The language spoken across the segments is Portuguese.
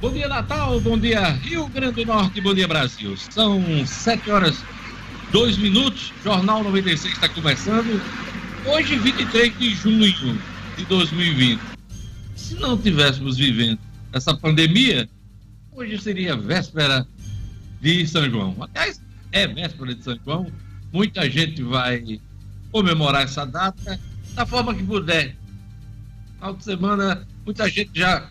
Bom dia, Natal. Bom dia, Rio Grande do Norte. Bom dia, Brasil. São 7 horas 2 minutos. Jornal 96 está começando. Hoje, 23 de junho de 2020. Se não tivéssemos vivendo essa pandemia, hoje seria véspera de São João. Aliás, é véspera de São João. Muita gente vai comemorar essa data da forma que puder. Final de semana, muita gente já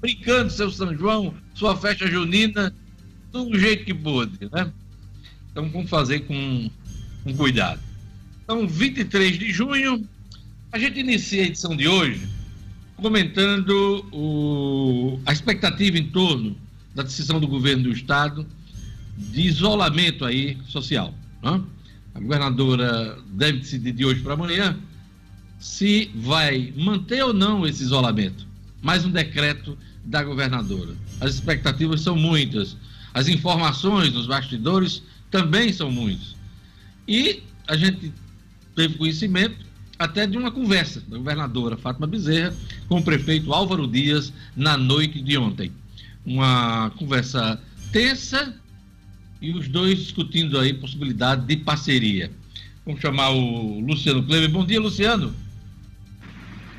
brincando seu São João, sua festa junina, do jeito que pôde, né? Então vamos fazer com, com cuidado. Então, 23 de junho, a gente inicia a edição de hoje comentando o, a expectativa em torno da decisão do governo do estado de isolamento aí social. Né? A governadora deve decidir de hoje para amanhã se vai manter ou não esse isolamento. Mais um decreto da governadora. As expectativas são muitas. As informações dos bastidores também são muitas. E a gente teve conhecimento até de uma conversa da governadora Fátima Bezerra com o prefeito Álvaro Dias na noite de ontem. Uma conversa tensa e os dois discutindo aí possibilidade de parceria. Vamos chamar o Luciano Kleber. Bom dia, Luciano.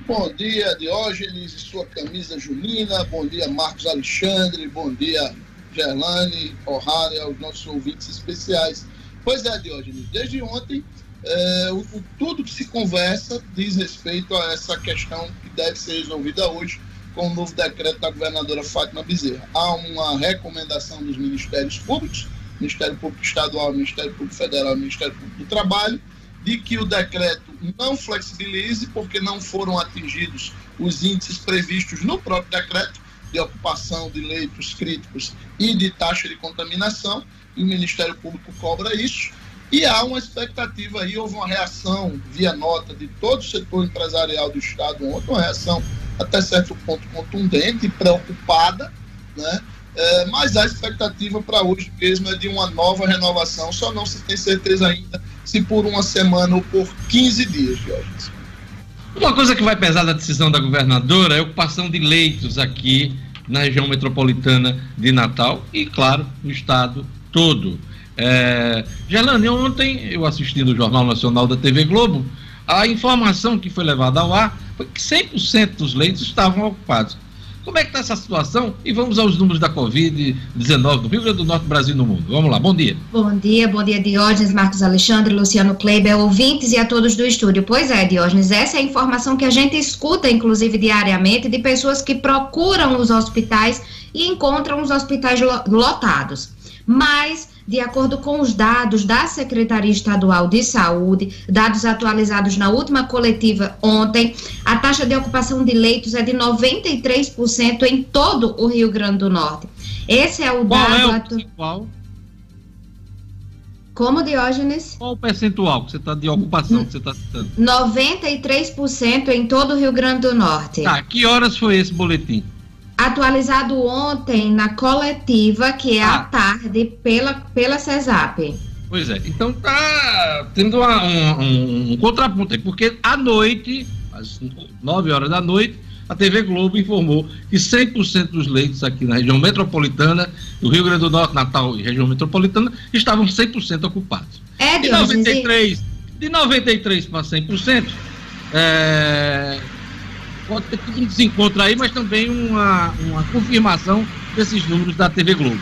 Bom dia, Diógenes e sua camisa junina. Bom dia, Marcos Alexandre. Bom dia, Gerlane, O'Hara e aos nossos ouvintes especiais. Pois é, Diógenes, desde ontem, é, o, o, tudo que se conversa diz respeito a essa questão que deve ser resolvida hoje com o novo decreto da governadora Fátima Bezerra. Há uma recomendação dos ministérios públicos, Ministério Público Estadual, Ministério Público Federal Ministério Público do Trabalho, de que o decreto não flexibilize, porque não foram atingidos os índices previstos no próprio decreto de ocupação de leitos críticos e de taxa de contaminação, e o Ministério Público cobra isso. E há uma expectativa aí, houve uma reação via nota de todo o setor empresarial do Estado ontem, uma reação até certo ponto contundente e preocupada, né? É, mas a expectativa para hoje mesmo é de uma nova renovação, só não se tem certeza ainda se por uma semana ou por 15 dias, Jorge. Uma coisa que vai pesar da decisão da governadora é a ocupação de leitos aqui na região metropolitana de Natal e, claro, no estado todo. É... Gelane, ontem eu assisti no Jornal Nacional da TV Globo, a informação que foi levada ao ar foi que 100% dos leitos estavam ocupados. Como é que está essa situação? E vamos aos números da Covid-19 do Rio Grande do Norte, Brasil e no mundo. Vamos lá, bom dia. Bom dia, bom dia, Diógenes, Marcos Alexandre, Luciano Kleiber, ouvintes e a todos do estúdio. Pois é, Diógenes, essa é a informação que a gente escuta, inclusive, diariamente, de pessoas que procuram os hospitais e encontram os hospitais lotados. Mas de acordo com os dados da Secretaria Estadual de Saúde, dados atualizados na última coletiva ontem, a taxa de ocupação de leitos é de 93% em todo o Rio Grande do Norte. Esse é o Qual dado. É o percentual? Como, Diógenes? Qual o percentual que você está de ocupação que você está citando? 93% em todo o Rio Grande do Norte. Tá, que horas foi esse boletim? Atualizado ontem na coletiva, que é ah. à tarde, pela, pela CESAP. Pois é, então tá tendo uma, um, um, contraponto aí, porque à noite, às 9 horas da noite, a TV Globo informou que 100% dos leitos aqui na região metropolitana, do Rio Grande do Norte, Natal e região metropolitana, estavam 100% ocupados. É, de 93, de 93 para 100%, é, pode ter um desencontro aí, mas também uma, uma confirmação desses números da TV Globo.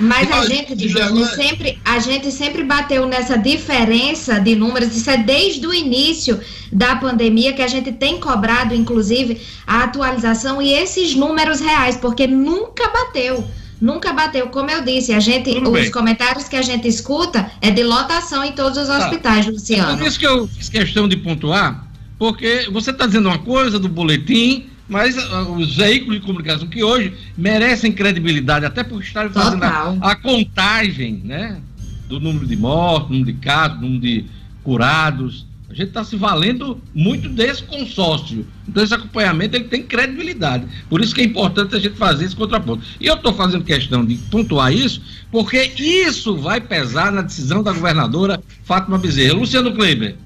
Mas a gente, sempre, a gente sempre bateu nessa diferença de números, isso é desde o início da pandemia que a gente tem cobrado, inclusive, a atualização e esses números reais, porque nunca bateu. Nunca bateu, como eu disse, a gente, Tudo os bem. comentários que a gente escuta é de lotação em todos os tá. hospitais, Luciano. É por isso que eu fiz questão de pontuar porque você está dizendo uma coisa do boletim, mas uh, os veículos de comunicação que hoje merecem credibilidade, até por estarem fazendo a, a, contagem né, do número de mortos, número de casos, número de curados. A gente está se valendo muito desse consórcio. Então, esse acompanhamento ele tem credibilidade. Por isso que é importante a gente fazer esse contraponto. E eu estou fazendo questão de pontuar isso, porque isso vai pesar na decisão da governadora Fátima Bezerra. Luciano Kleber.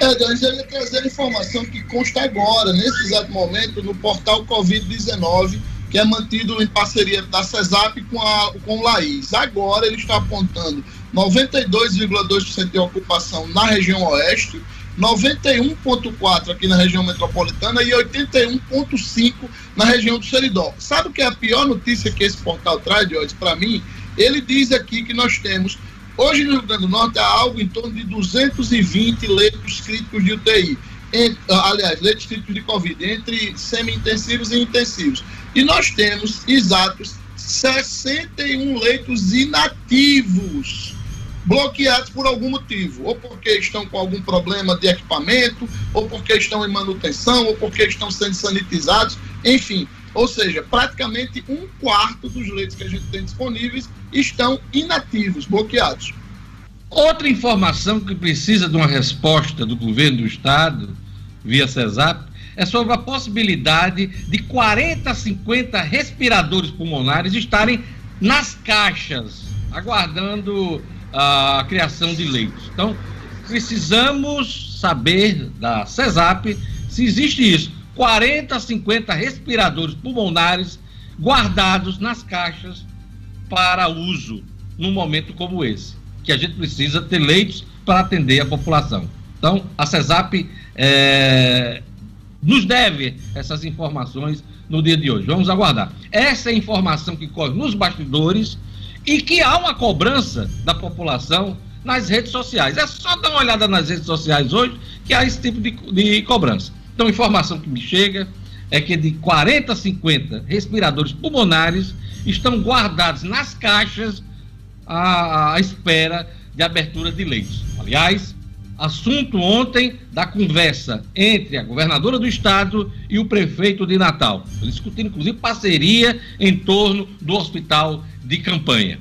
É, eu ia trazer a informação que consta agora, nesse exato momento, no portal Covid-19 que é mantido em parceria da CESAP com, a, com o Laís. Agora ele está apontando 92,2% de ocupação na região oeste, 91,4% aqui na região metropolitana e 81,5% na região do Seridó. Sabe o que é a pior notícia que esse portal traz, Jorge, para mim? Ele diz aqui que nós temos, hoje no Rio Grande do Norte, há algo em torno de 220 leitos críticos de UTI. Em, aliás, leitos críticos de Covid, entre semi-intensivos e intensivos. E nós temos exatos 61 leitos inativos bloqueados por algum motivo, ou porque estão com algum problema de equipamento, ou porque estão em manutenção, ou porque estão sendo sanitizados, enfim. Ou seja, praticamente um quarto dos leitos que a gente tem disponíveis estão inativos, bloqueados. Outra informação que precisa de uma resposta do governo do estado, via CESAP, é sobre a possibilidade de 40 a 50 respiradores pulmonares estarem nas caixas, aguardando a criação de leitos. Então, precisamos saber da CESAP se existe isso. 40 a 50 respiradores pulmonares guardados nas caixas para uso num momento como esse, que a gente precisa ter leitos para atender a população. Então, a CESAP é, nos deve essas informações no dia de hoje. Vamos aguardar. Essa é a informação que corre nos bastidores e que há uma cobrança da população nas redes sociais. É só dar uma olhada nas redes sociais hoje que há esse tipo de, de cobrança. Então, informação que me chega é que de 40 a 50 respiradores pulmonares estão guardados nas caixas à, à espera de abertura de leitos. Aliás, assunto ontem da conversa entre a governadora do estado e o prefeito de Natal. Discutindo, inclusive, parceria em torno do hospital de campanha.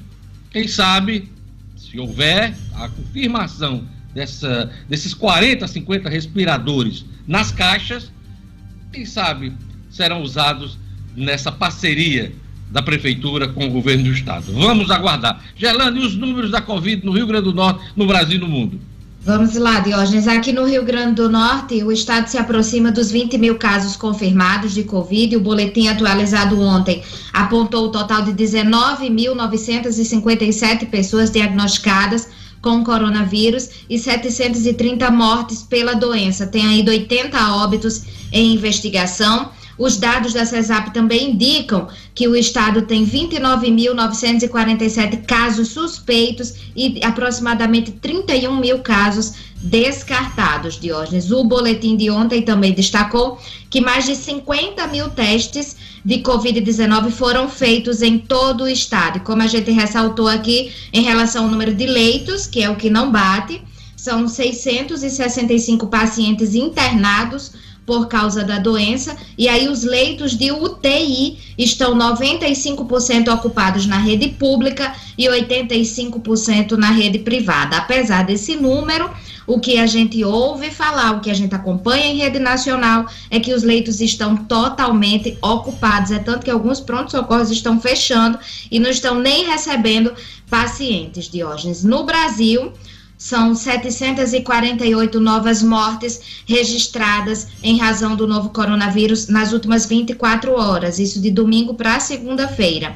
Quem sabe, se houver a confirmação dessa, desses 40, 50 respiradores nas caixas, quem sabe serão usados nessa parceria da Prefeitura com o governo do Estado. Vamos aguardar. Gerlando, e os números da Covid no Rio Grande do Norte, no Brasil e no mundo? Vamos lá, Diógenes. Aqui no Rio Grande do Norte, o estado se aproxima dos 20 mil casos confirmados de Covid. O boletim atualizado ontem apontou o total de 19.957 pessoas diagnosticadas com coronavírus e 730 mortes pela doença. Tem ainda 80 óbitos em investigação. Os dados da CESAP também indicam que o estado tem 29.947 casos suspeitos e aproximadamente 31 mil casos descartados, Diógenes. O boletim de ontem também destacou que mais de 50 mil testes de Covid-19 foram feitos em todo o estado. E como a gente ressaltou aqui, em relação ao número de leitos, que é o que não bate, são 665 pacientes internados por causa da doença, e aí os leitos de UTI estão 95% ocupados na rede pública e 85% na rede privada. Apesar desse número, o que a gente ouve falar, o que a gente acompanha em rede nacional, é que os leitos estão totalmente ocupados. É tanto que alguns prontos-socorros estão fechando e não estão nem recebendo pacientes, Diógenes. No Brasil, são 748 novas mortes registradas em razão do novo coronavírus nas últimas 24 horas, isso de domingo para segunda-feira,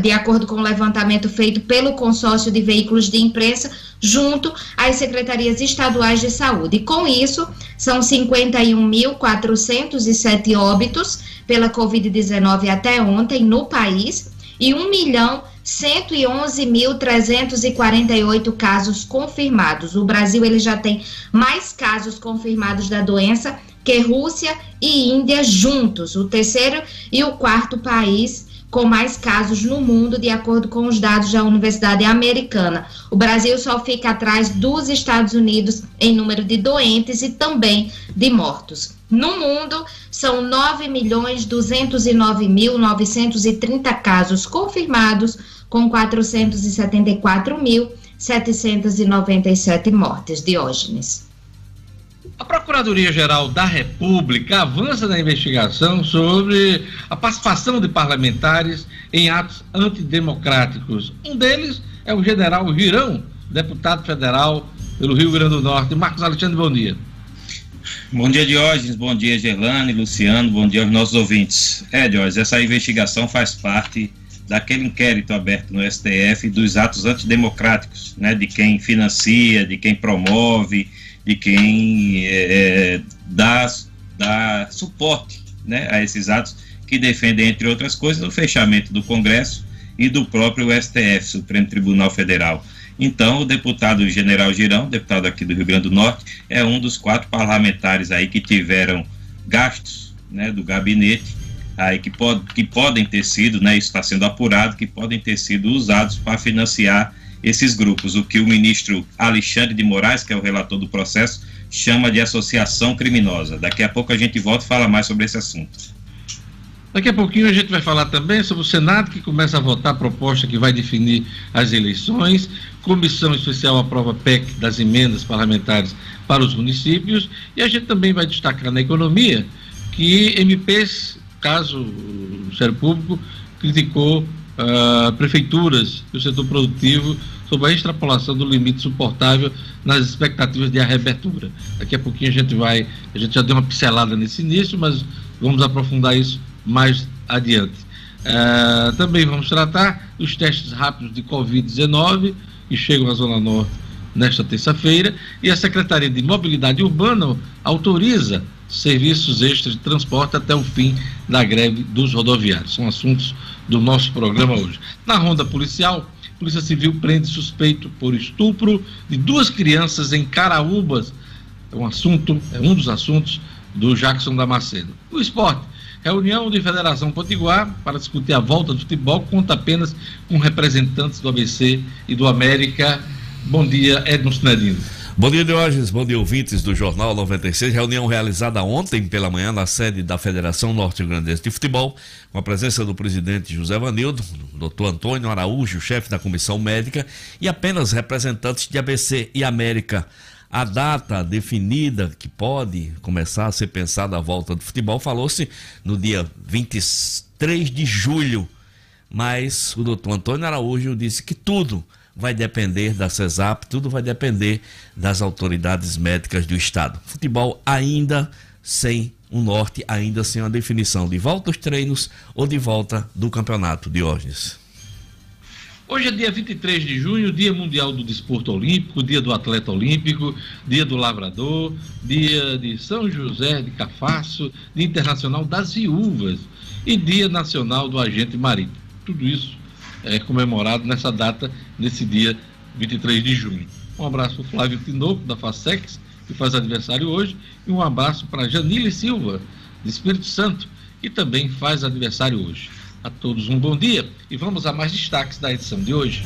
de acordo com o levantamento feito pelo consórcio de veículos de imprensa, junto às secretarias estaduais de saúde. E com isso, são 51.407 óbitos pela Covid-19 até ontem no país e 1 milhão 111.348 casos confirmados. O Brasil ele já tem mais casos confirmados da doença que Rússia e Índia juntos, o terceiro e o quarto país com mais casos no mundo, de acordo com os dados da Universidade Americana. O Brasil só fica atrás dos Estados Unidos em número de doentes e também de mortos. No mundo, são 9.209.930 casos confirmados, com 474.797 mortes. Diógenes. A Procuradoria-Geral da República avança na investigação sobre a participação de parlamentares em atos antidemocráticos. Um deles é o general Girão, deputado federal pelo Rio Grande do Norte. Marcos Alexandre, bom dia. Bom dia, Diógenes. Bom dia, Gerlane, Luciano. Bom dia aos nossos ouvintes. É, Diógenes, essa investigação faz parte daquele inquérito aberto no STF dos atos antidemocráticos, né, de quem financia, de quem promove, de quem é, é dá, dá suporte né, a esses atos que defendem, entre outras coisas, o fechamento do Congresso e do próprio STF, Supremo Tribunal Federal. Então, o deputado General Girão, deputado aqui do Rio Grande do Norte, é um dos quatro parlamentares aí que tiveram gastos né, do gabinete aí que, pod que podem ter sido, né, isso está sendo apurado, que podem ter sido usados para financiar esses grupos, o que o ministro Alexandre de Moraes, que é o relator do processo, chama de associação criminosa. Daqui a pouco a gente volta e fala mais sobre esse assunto. Daqui a pouquinho a gente vai falar também sobre o Senado que começa a votar a proposta que vai definir as eleições. Comissão Especial aprova PEC das emendas parlamentares para os municípios. E a gente também vai destacar na economia que MPs caso o Ministério Público criticou uh, prefeituras e o setor produtivo sobre a extrapolação do limite suportável nas expectativas de arrebertura. Daqui a pouquinho a gente vai, a gente já deu uma pincelada nesse início, mas vamos aprofundar isso mais adiante. Uh, também vamos tratar dos testes rápidos de Covid-19 que chegam à Zona Norte nesta terça-feira e a Secretaria de Mobilidade Urbana autoriza serviços extras de transporte até o fim da greve dos rodoviários. São assuntos do nosso programa hoje. Na ronda policial, Polícia Civil prende suspeito por estupro de duas crianças em Caraúbas. É um assunto, é um dos assuntos do Jackson Damasceno. O esporte. Reunião de Federação Potiguar para discutir a volta do futebol conta apenas com representantes do ABC e do América. Bom dia, Edmo Sinedino. Bom dia, Diógenes. Bom dia, ouvintes do Jornal 96. Reunião realizada ontem pela manhã na sede da Federação Norte-Grandense de Futebol, com a presença do presidente José Vanildo, doutor Antônio Araújo, chefe da comissão médica, e apenas representantes de ABC e América. A data definida que pode começar a ser pensada a volta do futebol falou-se no dia 23 de julho, mas o doutor Antônio Araújo disse que tudo vai depender da CESAP, tudo vai depender das autoridades médicas do Estado. Futebol ainda sem um norte, ainda sem uma definição de volta aos treinos ou de volta do campeonato, Diógenes. Hoje é dia 23 de junho, Dia Mundial do Desporto Olímpico, Dia do Atleta Olímpico, Dia do Lavrador, Dia de São José de Cafasso, Dia Internacional das Viúvas e Dia Nacional do Agente Marítimo. Tudo isso é, comemorado nessa data, nesse dia 23 de junho. Um abraço para Flávio Tinoco, da FASEX, que faz aniversário hoje, e um abraço para Janile Silva, de Espírito Santo, que também faz aniversário hoje. A todos um bom dia e vamos a mais destaques da edição de hoje.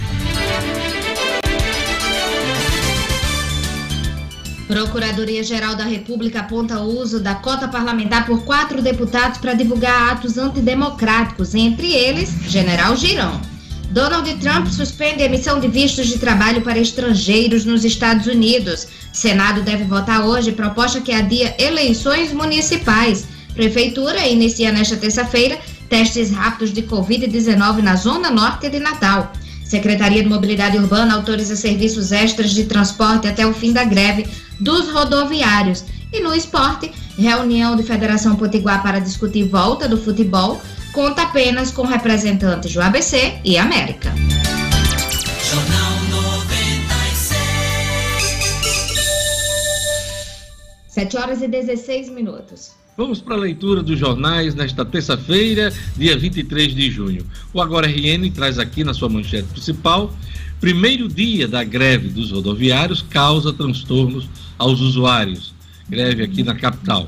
Procuradoria-Geral da República aponta o uso da cota parlamentar por quatro deputados para divulgar atos antidemocráticos, entre eles, General Girão. Donald Trump suspende a emissão de vistos de trabalho para estrangeiros nos Estados Unidos. Senado deve votar hoje proposta que adia eleições municipais. Prefeitura inicia nesta terça-feira testes rápidos de Covid-19 na Zona Norte de Natal. Secretaria de Mobilidade Urbana autoriza serviços extras de transporte até o fim da greve dos rodoviários. E no esporte, reunião de Federação Potiguar para discutir volta do futebol conta apenas com representantes do ABC e América. Jornal 96. 7 horas e 16 minutos. Vamos para a leitura dos jornais nesta terça-feira, dia 23 de junho. O Agora RN traz aqui na sua manchete principal: primeiro dia da greve dos rodoviários causa transtornos aos usuários. Greve aqui na capital.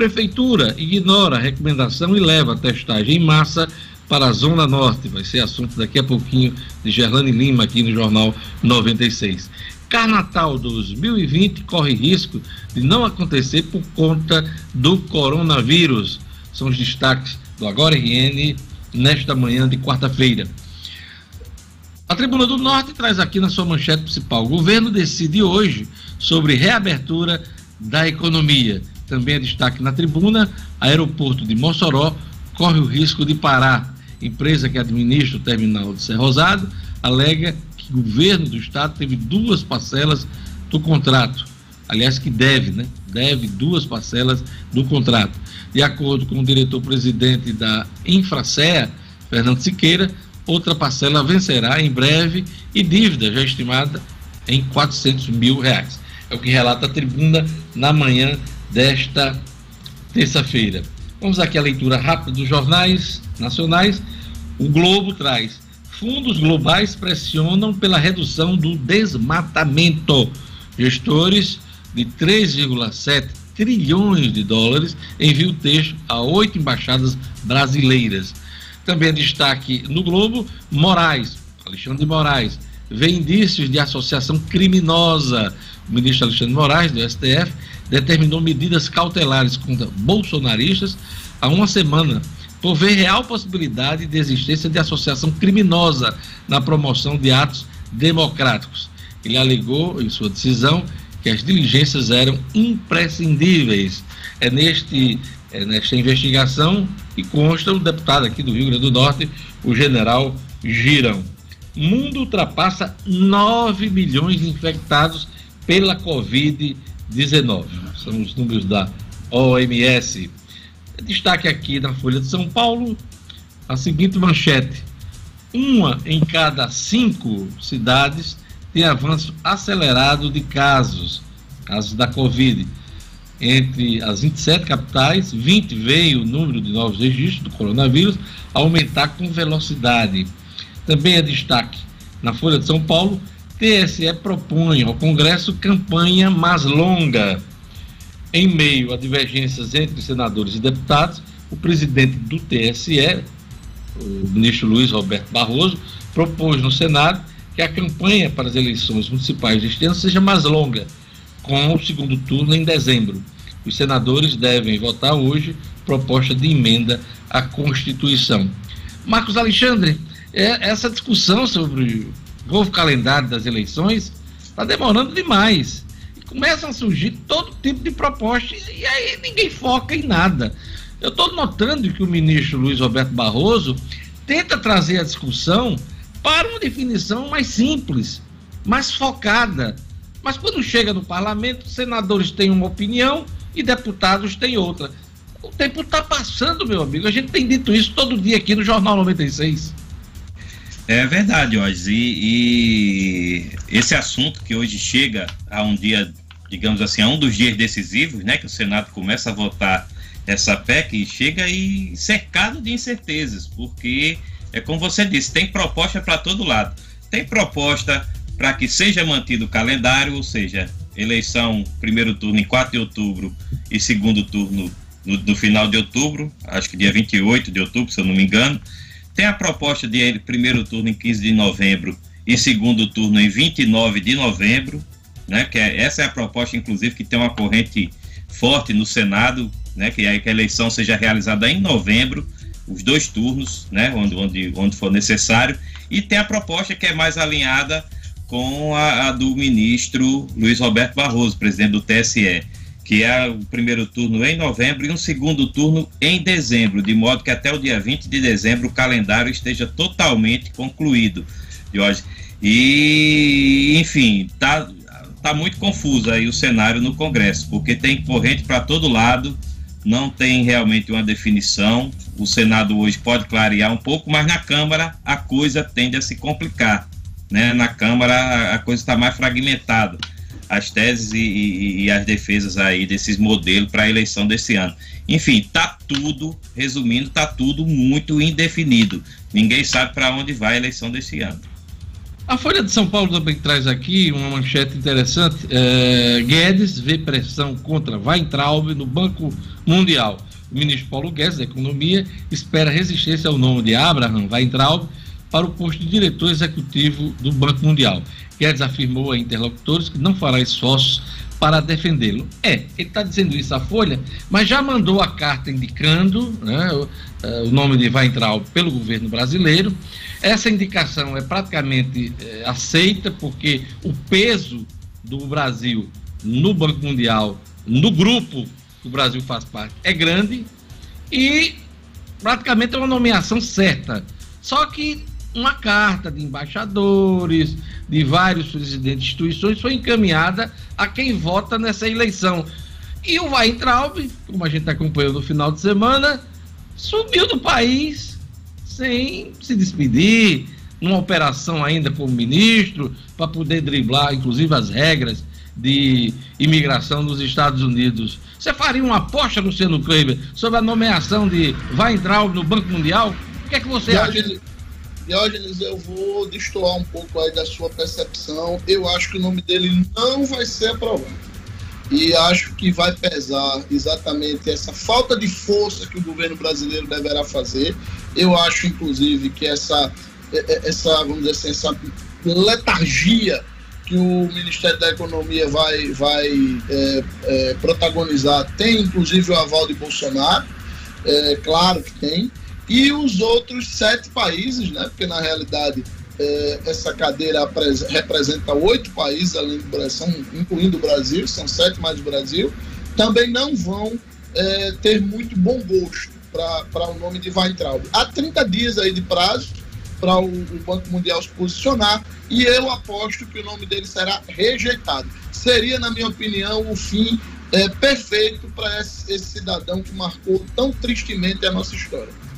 Prefeitura ignora a recomendação e leva a testagem em massa para a Zona Norte. Vai ser assunto daqui a pouquinho de Gerlane Lima aqui no Jornal 96. Carnatal 2020 corre risco de não acontecer por conta do coronavírus. São os destaques do Agora RN nesta manhã de quarta-feira. A Tribuna do Norte traz aqui na sua manchete principal: o governo decide hoje sobre reabertura da economia. Também é destaque na tribuna: aeroporto de Mossoró corre o risco de parar. Empresa que administra o terminal de Rosado alega que o governo do estado teve duas parcelas do contrato aliás, que deve, né? Deve duas parcelas do contrato. De acordo com o diretor-presidente da Infracea, Fernando Siqueira, outra parcela vencerá em breve e dívida já estimada em 400 mil reais. É o que relata a tribuna na manhã desta terça-feira. Vamos aqui à leitura rápida dos jornais nacionais. O Globo traz: fundos globais pressionam pela redução do desmatamento. Gestores de 3,7 trilhões de dólares enviam texto a oito embaixadas brasileiras. Também destaque no Globo: Moraes, Alexandre de Moraes, vê indícios de associação criminosa. O ministro Alexandre Moraes, do STF, determinou medidas cautelares contra bolsonaristas há uma semana, por ver real possibilidade de existência de associação criminosa na promoção de atos democráticos. Ele alegou, em sua decisão, que as diligências eram imprescindíveis. É neste é nesta investigação que consta o deputado aqui do Rio Grande do Norte, o general Girão. Mundo ultrapassa 9 milhões de infectados pela Covid-19. São os números da OMS. Destaque aqui na Folha de São Paulo a seguinte manchete: uma em cada cinco cidades tem avanço acelerado de casos, casos da Covid. Entre as 27 capitais, 20 veio o número de novos registros do coronavírus aumentar com velocidade. Também é destaque na Folha de São Paulo, TSE propõe ao Congresso campanha mais longa. Em meio a divergências entre senadores e deputados, o presidente do TSE, o ministro Luiz Roberto Barroso, propôs no Senado que a campanha para as eleições municipais deste ano seja mais longa, com o segundo turno em dezembro. Os senadores devem votar hoje proposta de emenda à Constituição. Marcos Alexandre, é, essa discussão sobre novo calendário das eleições está demorando demais. E começam a surgir todo tipo de propostas e aí ninguém foca em nada. Eu estou notando que o ministro Luiz Roberto Barroso tenta trazer a discussão para uma definição mais simples, mais focada. Mas quando chega no parlamento, senadores têm uma opinião e deputados têm outra. O tempo está passando, meu amigo. A gente tem dito isso todo dia aqui no Jornal 96. É verdade, Oz. E, e, esse assunto que hoje chega a um dia, digamos assim, a um dos dias decisivos, né, que o Senado começa a votar essa PEC, chega aí cercado de incertezas, porque é como você disse, tem proposta para todo lado. Tem proposta para que seja mantido o calendário, ou seja, eleição, primeiro turno em 4 de outubro e segundo turno no, no, final de outubro, acho que dia 28 de outubro, se eu não me engano. Tem a proposta de primeiro turno em 15 de novembro e segundo turno em 29 de novembro, né? Que é, essa é a proposta, inclusive, que tem uma corrente forte no Senado, né? Que, é, que a eleição seja realizada em novembro, os dois turnos, né? Onde, onde, onde for necessário. E tem a proposta que é mais alinhada com a, a, do ministro Luiz Roberto Barroso, presidente do TSE, que é o primeiro turno em novembro e um segundo turno em dezembro, de modo que até o dia 20 de dezembro o calendário esteja totalmente concluído, Jorge. E, enfim, tá, tá muito confuso aí o cenário no Congresso, porque tem corrente para todo lado, não tem realmente uma definição. O Senado hoje pode clarear um pouco, mas na Câmara a coisa tende a se complicar né, na Câmara a coisa está mais fragmentada, as teses e, e, e, as defesas aí desses modelos para a eleição desse ano. Enfim, tá tudo, resumindo, tá tudo muito indefinido. Ninguém sabe para onde vai a eleição desse ano. A Folha de São Paulo também traz aqui uma manchete interessante. É, Guedes vê pressão contra Weintraub no Banco Mundial. O ministro Paulo Guedes, da Economia, espera resistência ao nome de Abraham Weintraub para o posto de diretor executivo do Banco Mundial. Guedes afirmou a interlocutores que não fará esforços para defendê-lo. É, ele está dizendo isso à Folha, mas já mandou a carta indicando né, o, eh, o, nome de Weintraub pelo governo brasileiro. Essa indicação é praticamente é, aceita, porque o peso do Brasil no Banco Mundial, no grupo que o Brasil faz parte, é grande e praticamente é uma nomeação certa. Só que uma carta de embaixadores, de vários presidentes de instituições foi encaminhada a quem vota nessa eleição. E o Weintraub, como a gente acompanhou no final de semana, sumiu do país sem se despedir, numa operação ainda como ministro, para poder driblar, inclusive, as regras de imigração nos Estados Unidos. Você faria uma aposta, Luciano Kleber, sobre a nomeação de Weintraub no Banco Mundial? O que é que você acha? Diógenes, eu vou destoar um pouco aí da sua percepção. Eu acho que o nome dele não vai ser aprovado. E acho que vai pesar exatamente essa falta de força que o governo brasileiro deverá fazer. Eu acho, inclusive, que essa, essa vamos dizer assim, essa letargia que o Ministério da Economia vai, vai é, é, protagonizar tem, inclusive, o aval de Bolsonaro. É, claro que tem. E os outros sete países, né? Porque, na realidade, é, essa cadeira representa oito países, além do Brasil, incluindo o Brasil, são sete mais do Brasil, também não vão é, ter muito bom gosto para o nome de Weintraub. Há 30 dias aí de prazo para o, o, Banco Mundial se posicionar e eu aposto que o nome dele será rejeitado. Seria, na minha opinião, o fim é, perfeito para esse, esse cidadão que marcou tão tristemente a nossa história.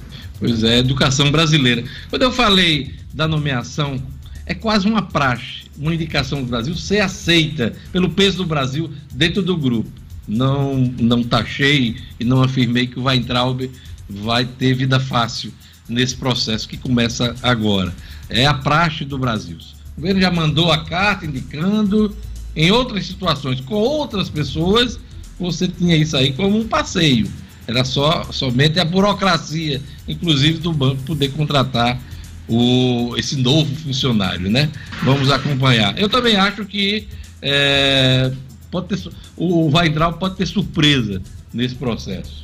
Pois é, educação brasileira. Quando eu falei da nomeação, é quase uma praxe, uma indicação do Brasil ser aceita pelo peso do Brasil dentro do grupo. Não, não taxei e não afirmei que o Weintraub vai ter vida fácil nesse processo que começa agora. É a praxe do Brasil. O governo já mandou a carta indicando, em outras situações, com outras pessoas, você tinha isso aí como um passeio era só somente a burocracia, inclusive do banco, poder contratar o, esse novo funcionário, né? Vamos acompanhar. Eu também acho que é, pode ter, o Weintraub pode ter surpresa nesse processo.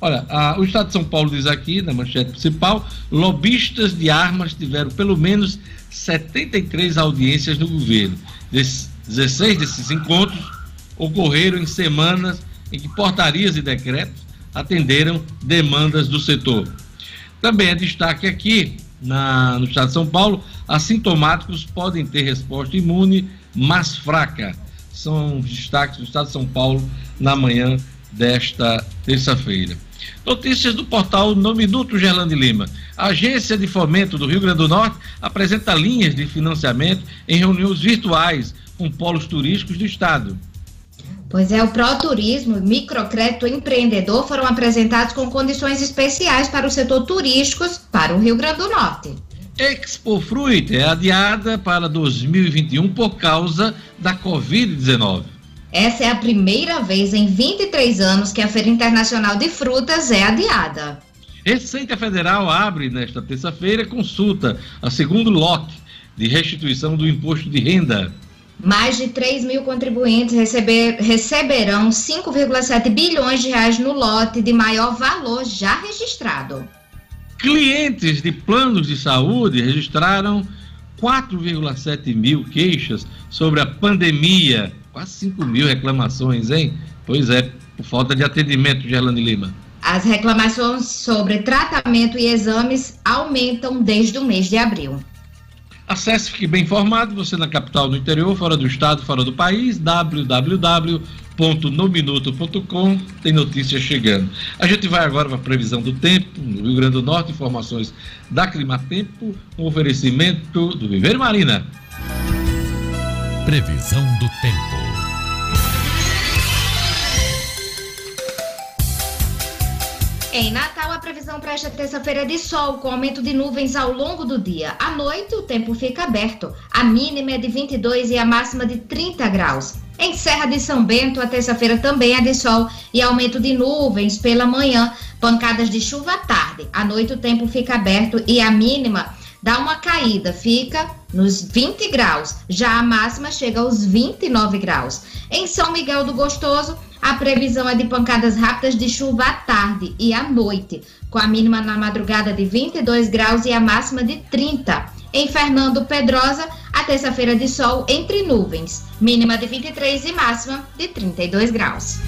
Olha, a, o Estado de São Paulo diz aqui, na manchete principal, lobistas de armas tiveram pelo menos 73 audiências no governo. Des, 16 desses encontros ocorreram em semanas em que portarias e decretos atenderam demandas do setor. Também é destaque aqui, na, no estado de São Paulo, assintomáticos podem ter resposta imune, mas fraca. São destaques do estado de São Paulo na manhã desta terça-feira. Notícias do portal No Minuto Gerlande Lima. A Agência de Fomento do Rio Grande do Norte apresenta linhas de financiamento em reuniões virtuais com polos turísticos do estado. Pois é, o Proturismo e Microcrédito Empreendedor foram apresentados com condições especiais para o setor turístico para o Rio Grande do Norte. Expo Fruit é adiada para 2021 por causa da Covid-19. Essa é a primeira vez em 23 anos que a Feira Internacional de Frutas é adiada. Receita Federal abre nesta terça-feira consulta a segundo lote de restituição do imposto de renda. Mais de 3 mil contribuintes receber, receberão 5,7 bilhões de reais no lote de maior valor já registrado. Clientes de planos de saúde registraram 4,7 mil queixas sobre a pandemia. Quase 5 mil reclamações, hein? Pois é, por falta de atendimento, Gerlane Lima. As reclamações sobre tratamento e exames aumentam desde o mês de abril. Acesse, fique bem informado, você na capital, no interior, fora do estado, fora do país, www.nominuto.com, tem notícias chegando. A gente vai agora para a previsão do tempo, no Rio Grande do Norte, informações da Climatempo, um oferecimento do Viveiro Marina. Previsão do tempo. Em Natal, a previsão para esta terça-feira é de sol, com aumento de nuvens ao longo do dia. À noite, o tempo fica aberto. A mínima é de 22 e a máxima de 30 graus. Em Serra de São Bento, a terça-feira também é de sol e aumento de nuvens pela manhã, pancadas de chuva à tarde. À noite, o tempo fica aberto e a mínima dá uma caída, fica nos 20 graus. Já a máxima chega aos 29 graus. Em São Miguel do Gostoso, a previsão é de pancadas rápidas de chuva à tarde e à noite, com a mínima na madrugada de 22 graus e a máxima de 30. Em Fernando Pedrosa, a terça-feira de sol entre nuvens, mínima de 23 e máxima de 32 graus.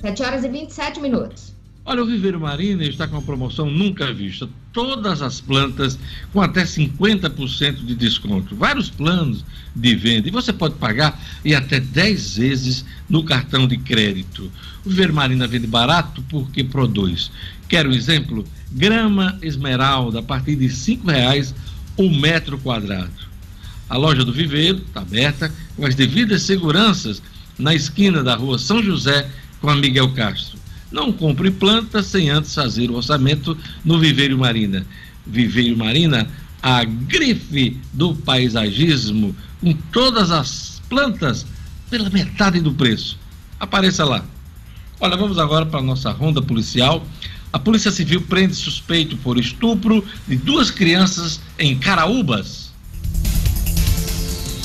Sete horas e 27 minutos. Olha, o Viveiro Marina está com uma promoção nunca vista. Todas as plantas com até 50% de desconto. Vários planos de venda. E você pode pagar e até 10 vezes no cartão de crédito. O Viveiro Marina vende barato porque produz. Quer um exemplo? Grama esmeralda a partir de R$ reais o metro quadrado. A loja do Viveiro está aberta com as devidas seguranças na esquina da rua São José com a Miguel Castro. Não compre plantas sem antes fazer o orçamento no Viveiro Marina. Viveiro Marina, a grife do paisagismo, com todas as plantas pela metade do preço. Apareça lá. Olha, vamos agora para a nossa ronda policial. A Polícia Civil prende suspeito por estupro de duas crianças em Caraúbas.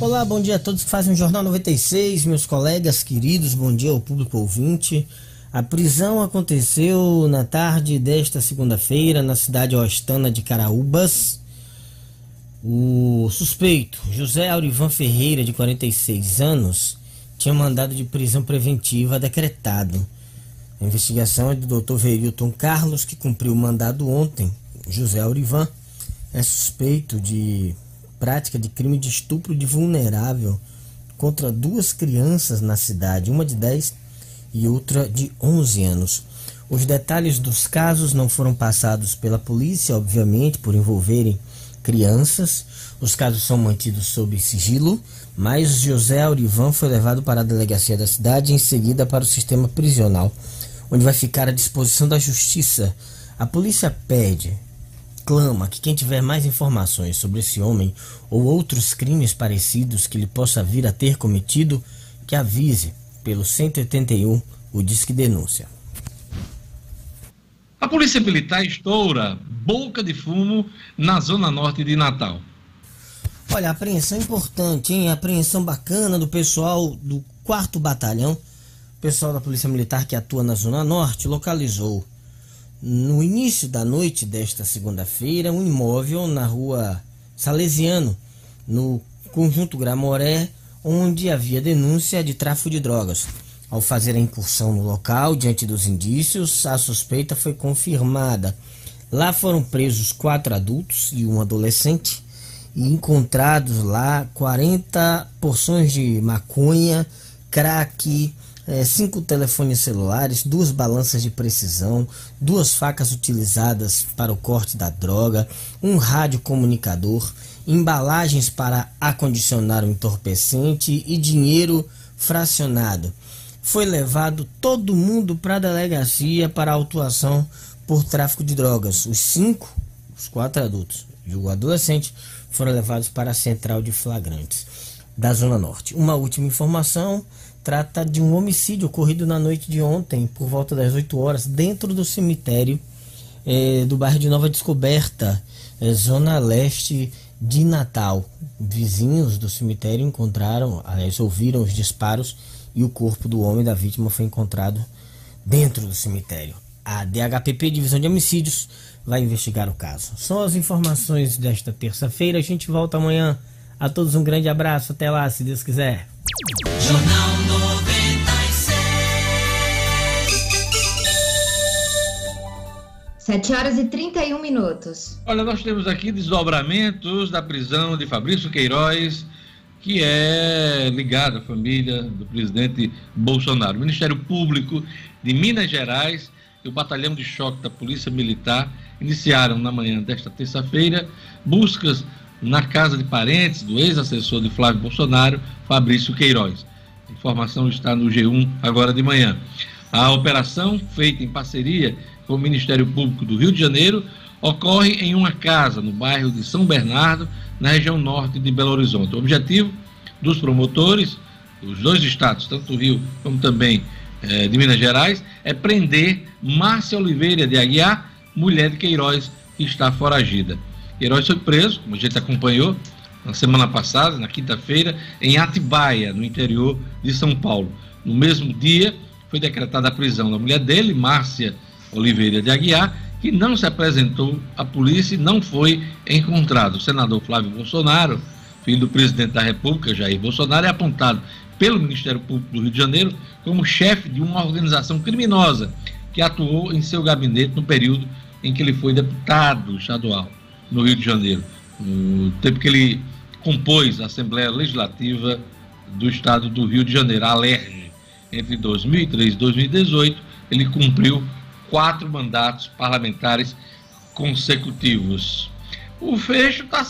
Olá, bom dia a todos que fazem o Jornal 96, meus colegas queridos, bom dia ao público ouvinte. A prisão aconteceu na tarde desta segunda-feira na cidade ostana de Caraúbas. O suspeito, José Aurivan Ferreira, de 46 anos, tinha mandado de prisão preventiva decretado. A investigação é do Dr. Verilton Carlos, que cumpriu o mandado ontem. José Aurivan é suspeito de prática de crime de estupro de vulnerável contra duas crianças na cidade, uma de 10 e outra de 11 anos. Os detalhes dos casos não foram passados pela polícia, obviamente, por envolverem crianças. Os casos são mantidos sob sigilo, mas José Aurivan foi levado para a delegacia da cidade e em seguida para o sistema prisional, onde vai ficar à disposição da justiça. A polícia pede clama que quem tiver mais informações sobre esse homem ou outros crimes parecidos que ele possa vir a ter cometido, que avise pelo 181 o Disque Denúncia. A Polícia Militar estoura boca de fumo na zona norte de Natal. Olha, apreensão importante, hein? Apreensão bacana do pessoal do 4 Batalhão. O pessoal da Polícia Militar que atua na Zona Norte localizou no início da noite desta segunda-feira, um imóvel na rua Salesiano, no conjunto Gramoré, onde havia denúncia de tráfico de drogas. Ao fazer a incursão no local, diante dos indícios, a suspeita foi confirmada. Lá foram presos quatro adultos e um adolescente e encontrados lá 40 porções de maconha, crack, é, cinco telefones celulares, duas balanças de precisão, duas facas utilizadas para o corte da droga, um rádio comunicador, embalagens para acondicionar o entorpecente e dinheiro fracionado. Foi levado todo mundo para a delegacia para autuação por tráfico de drogas. Os cinco, os quatro adultos e o adolescente foram levados para a central de flagrantes da Zona Norte. Uma última informação trata de um homicídio ocorrido na noite de ontem, por volta das 8 horas, dentro do cemitério é, do bairro de Nova Descoberta, é, zona leste de Natal. Vizinhos do cemitério encontraram, aliás, ouviram os disparos e o corpo do homem da vítima foi encontrado dentro do cemitério. A DHPP, Divisão de Homicídios, vai investigar o caso. São as informações desta terça-feira. A gente volta amanhã. A todos um grande abraço. Até lá, se Deus quiser. Jornal 96. 7 horas e 31 minutos. Olha, nós temos aqui desdobramentos da prisão de Fabrício Queiroz, que é ligado à família do presidente Bolsonaro. O Ministério Público de Minas Gerais e o Batalhão de Choque da Polícia Militar iniciaram na manhã desta terça-feira buscas na casa de parentes do ex-assessor de Flávio Bolsonaro, Fabrício Queiroz. A informação está no G1 agora de manhã. A operação, feita em parceria com o Ministério Público do Rio de Janeiro, ocorre em uma casa no bairro de São Bernardo, na região norte de Belo Horizonte. O objetivo dos promotores, os dois estados, tanto do Rio como também eh, de Minas Gerais, é prender Márcia Oliveira de Aguiar, mulher de Queiroz, que está foragida. Queiroz foi preso, como a gente acompanhou na semana passada, na quinta-feira, em Atibaia, no interior de São Paulo. No mesmo dia, foi decretada a prisão da mulher dele, Márcia Oliveira de Aguiar, que não se apresentou à polícia e não foi encontrado. O senador Flávio Bolsonaro, filho do presidente da República, Jair Bolsonaro, é apontado pelo Ministério Público do Rio de Janeiro como chefe de uma organização criminosa que atuou em seu gabinete no período em que ele foi deputado estadual no Rio de Janeiro, no tempo que ele compôs a Assembleia Legislativa do Estado do Rio de Janeiro, a ALERJ. Entre 2003 e 2018, ele cumpriu quatro mandatos parlamentares consecutivos. O fecho está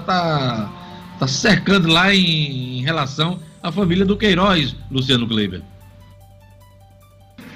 tá, tá cercando lá em, em relação à família do Queiroz, Luciano Gleiber.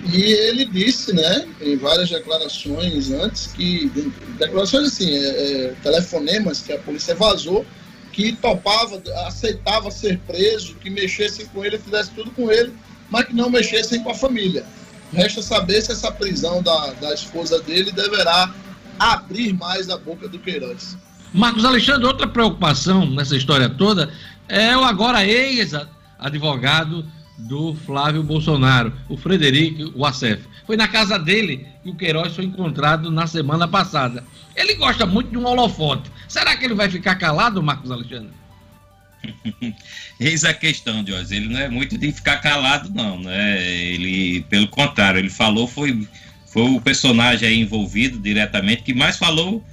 E ele disse, né, em várias declarações antes, que. Declarações assim, é, é, telefonemas que a polícia vazou, que topava, aceitava ser preso, que mexessem com ele, fizesse tudo com ele, mas que não mexessem com a família. Resta saber se essa prisão da, da esposa dele deverá abrir mais a boca do Queiroz. Marcos Alexandre, outra preocupação nessa história toda é o agora ex-advogado do Flávio Bolsonaro, o Frederico Wassef. Foi na casa dele que o Queiroz foi encontrado na semana passada. Ele gosta muito de um holofote. Será que ele vai ficar calado, Marcos Alexandre? Eis a questão, Jorge. Ele não é muito de ficar calado, não. Né? Ele, pelo contrário, ele falou, foi, foi o personagem envolvido diretamente que mais falou,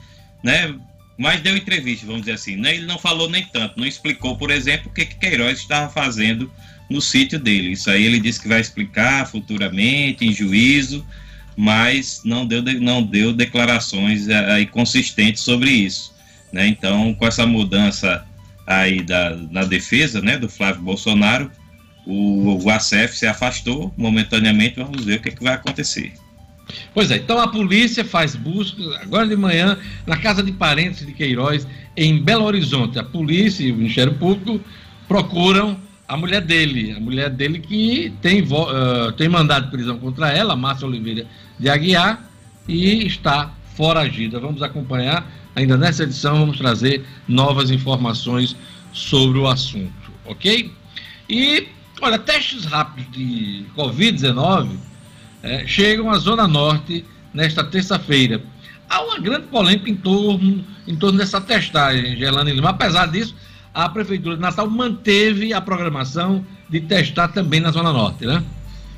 né? Mais deu entrevista, vamos dizer assim. Né? Ele não falou nem tanto, não explicou, por exemplo, o que, que Queiroz estava fazendo no sítio dele. Isso aí ele disse que vai explicar futuramente, em juízo, mas não deu, não deu declarações eh, aí consistentes sobre isso. Né? Então, com essa mudança aí da, na defesa né, do Flávio Bolsonaro, o, o ACF se afastou momentaneamente, vamos ver o que, é que vai acontecer. Pois é, então a polícia faz buscas agora de manhã na casa de parentes de Queiroz, em Belo Horizonte. A polícia e o Ministério Público procuram a mulher dele, a mulher dele que tem, uh, tem mandado de prisão contra ela, Márcia Oliveira de Aguiar, e está foragida. Vamos acompanhar Ainda nessa edição vamos trazer novas informações sobre o assunto, ok? E, olha, testes rápidos de Covid-19 é, chegam à Zona Norte nesta terça-feira. Há uma grande polêmica em torno, em torno dessa testagem, Gelane Lima. Apesar disso, a Prefeitura de Natal manteve a programação de testar também na Zona Norte, né?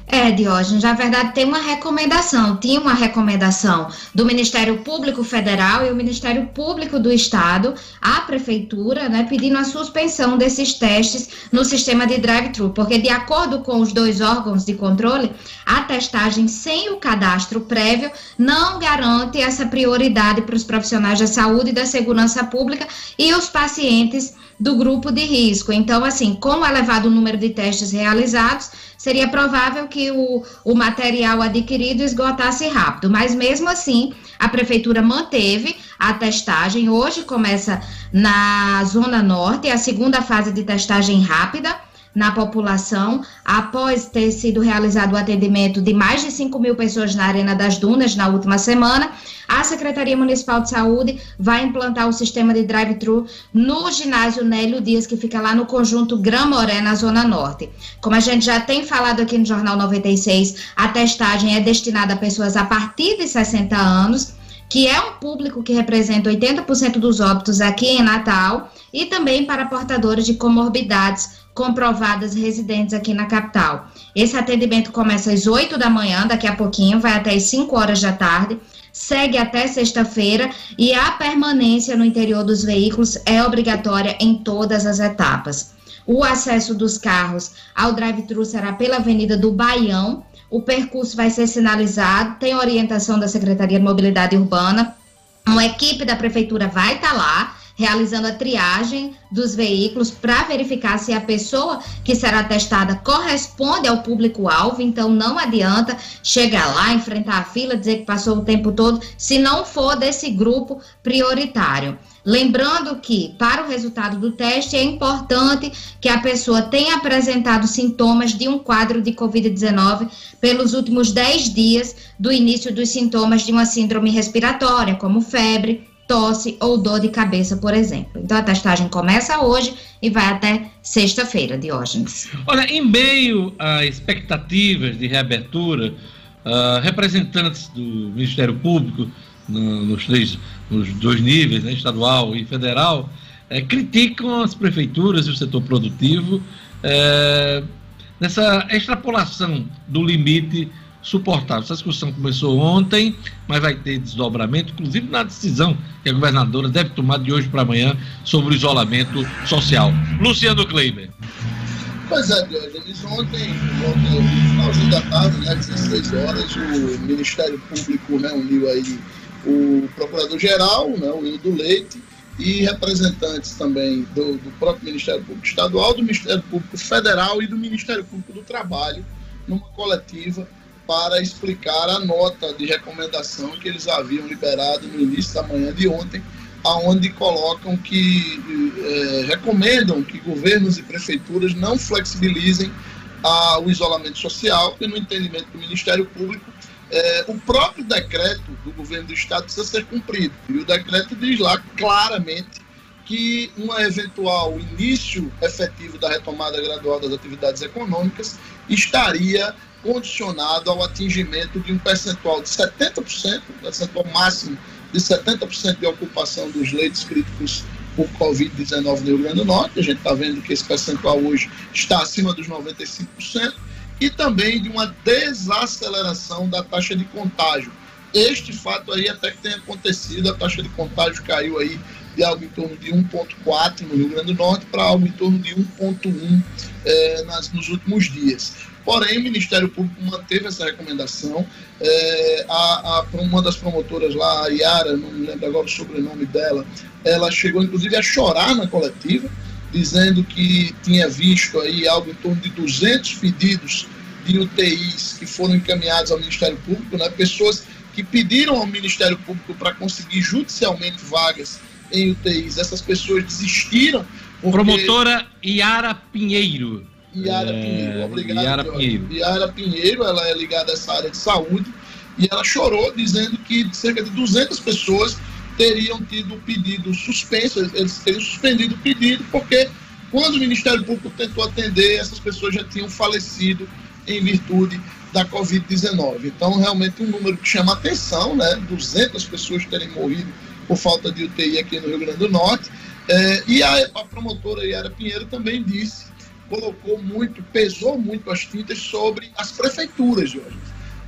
É, Diógenes, na verdade tem uma recomendação, tinha uma recomendação do Ministério Público Federal e o Ministério Público do Estado à Prefeitura, né, pedindo a suspensão desses testes no sistema de drive-thru, porque de acordo com os dois órgãos de controle, a testagem sem o cadastro prévio não garante essa prioridade para os profissionais da saúde e da segurança pública e os pacientes do grupo de risco. Então, assim, com o elevado número de testes realizados, seria provável que o, o material adquirido esgotasse rápido. Mas mesmo assim, a prefeitura manteve a testagem. Hoje começa na Zona Norte, a segunda fase de testagem rápida na população, após ter sido realizado o atendimento de mais de 5 mil pessoas na Arena das Dunas na última semana, a Secretaria Municipal de Saúde vai implantar o sistema de drive-thru no ginásio Nélio Dias, que fica lá no conjunto Gramoré, na Zona Norte. Como a gente já tem falado aqui no Jornal 96, a testagem é destinada a pessoas a partir de 60 anos que é um público que representa 80% dos óbitos aqui em Natal, e também para portadores de comorbidades comprovadas residentes aqui na capital. Esse atendimento começa às 8 da manhã, daqui a pouquinho, vai até às 5 horas da tarde, segue até sexta-feira e a permanência no interior dos veículos é obrigatória em todas as etapas. O acesso dos carros ao drive-thru será pela Avenida do Baião. O percurso vai ser sinalizado, tem orientação da Secretaria de Mobilidade Urbana. Uma equipe da prefeitura vai estar lá realizando a triagem dos veículos para verificar se a pessoa que será testada corresponde ao público-alvo. Então, não adianta chegar lá, enfrentar a fila, dizer que passou o tempo todo, se não for desse grupo prioritário. Lembrando que, para o resultado do teste, é importante que a pessoa tenha apresentado sintomas de um quadro de Covid-19 pelos últimos 10 dias do início dos sintomas de uma síndrome respiratória, como febre, tosse ou dor de cabeça, por exemplo. Então, a testagem começa hoje e vai até sexta-feira, Diógenes. Olha, em meio a expectativas de reabertura, uh, representantes do Ministério Público no, nos, três, nos dois níveis, né, estadual e federal, é, criticam as prefeituras e o setor produtivo é, nessa extrapolação do limite suportável. Essa discussão começou ontem, mas vai ter desdobramento, inclusive na decisão que a governadora deve tomar de hoje para amanhã sobre o isolamento social. Luciano Kleiber. Pois é, Diogenes, ontem, ontem, no finalzinho da tarde, né, 16 horas, o Ministério Público reuniu aí o Procurador-Geral, né, o Hildo Leite, e representantes também do, do, próprio Ministério Público Estadual, do Ministério Público Federal e do Ministério Público do Trabalho, numa coletiva para explicar a nota de recomendação que eles haviam liberado no início da manhã de ontem, aonde colocam que é, recomendam que governos e prefeituras não flexibilizem a, o isolamento social, porque no entendimento do Ministério Público é, o próprio decreto do governo do estado precisa ser cumprido. E o decreto diz lá claramente que um eventual início efetivo da retomada gradual das atividades econômicas estaria condicionado ao atingimento de um percentual de 70%, percentual máximo de 70% de ocupação dos leitos críticos por Covid-19 no Rio Grande do Norte. A gente está vendo que esse percentual hoje está acima dos 95% e também de uma desaceleração da taxa de contágio. Este fato aí até que tem acontecido, a taxa de contágio caiu aí de algo em torno de 1,4 no Rio Grande do Norte para algo em torno de 1,1 é, nas, nos últimos dias. Porém, o Ministério Público manteve essa recomendação. É, a, a, uma das promotoras lá, a Yara, não me lembro agora o sobrenome dela, ela chegou inclusive a chorar na coletiva, dizendo que tinha visto aí algo em torno de 200 pedidos de UTIs que foram encaminhados ao Ministério Público, né? pessoas que pediram ao Ministério Público para conseguir judicialmente vagas em UTIs. Essas pessoas desistiram. Porque... Promotora Iara Pinheiro. Iara é... Pinheiro, obrigado. Iara Pinheiro. Iara Pinheiro, ela é ligada a essa área de saúde e ela chorou dizendo que cerca de 200 pessoas teriam tido o pedido suspenso, eles teriam suspendido o pedido, porque quando o Ministério Público tentou atender, essas pessoas já tinham falecido em virtude da Covid-19. Então, realmente, um número que chama atenção, né? 200 pessoas terem morrido por falta de UTI aqui no Rio Grande do Norte. É, e a, a promotora Yara Pinheiro também disse, colocou muito, pesou muito as tintas sobre as prefeituras, Jorge.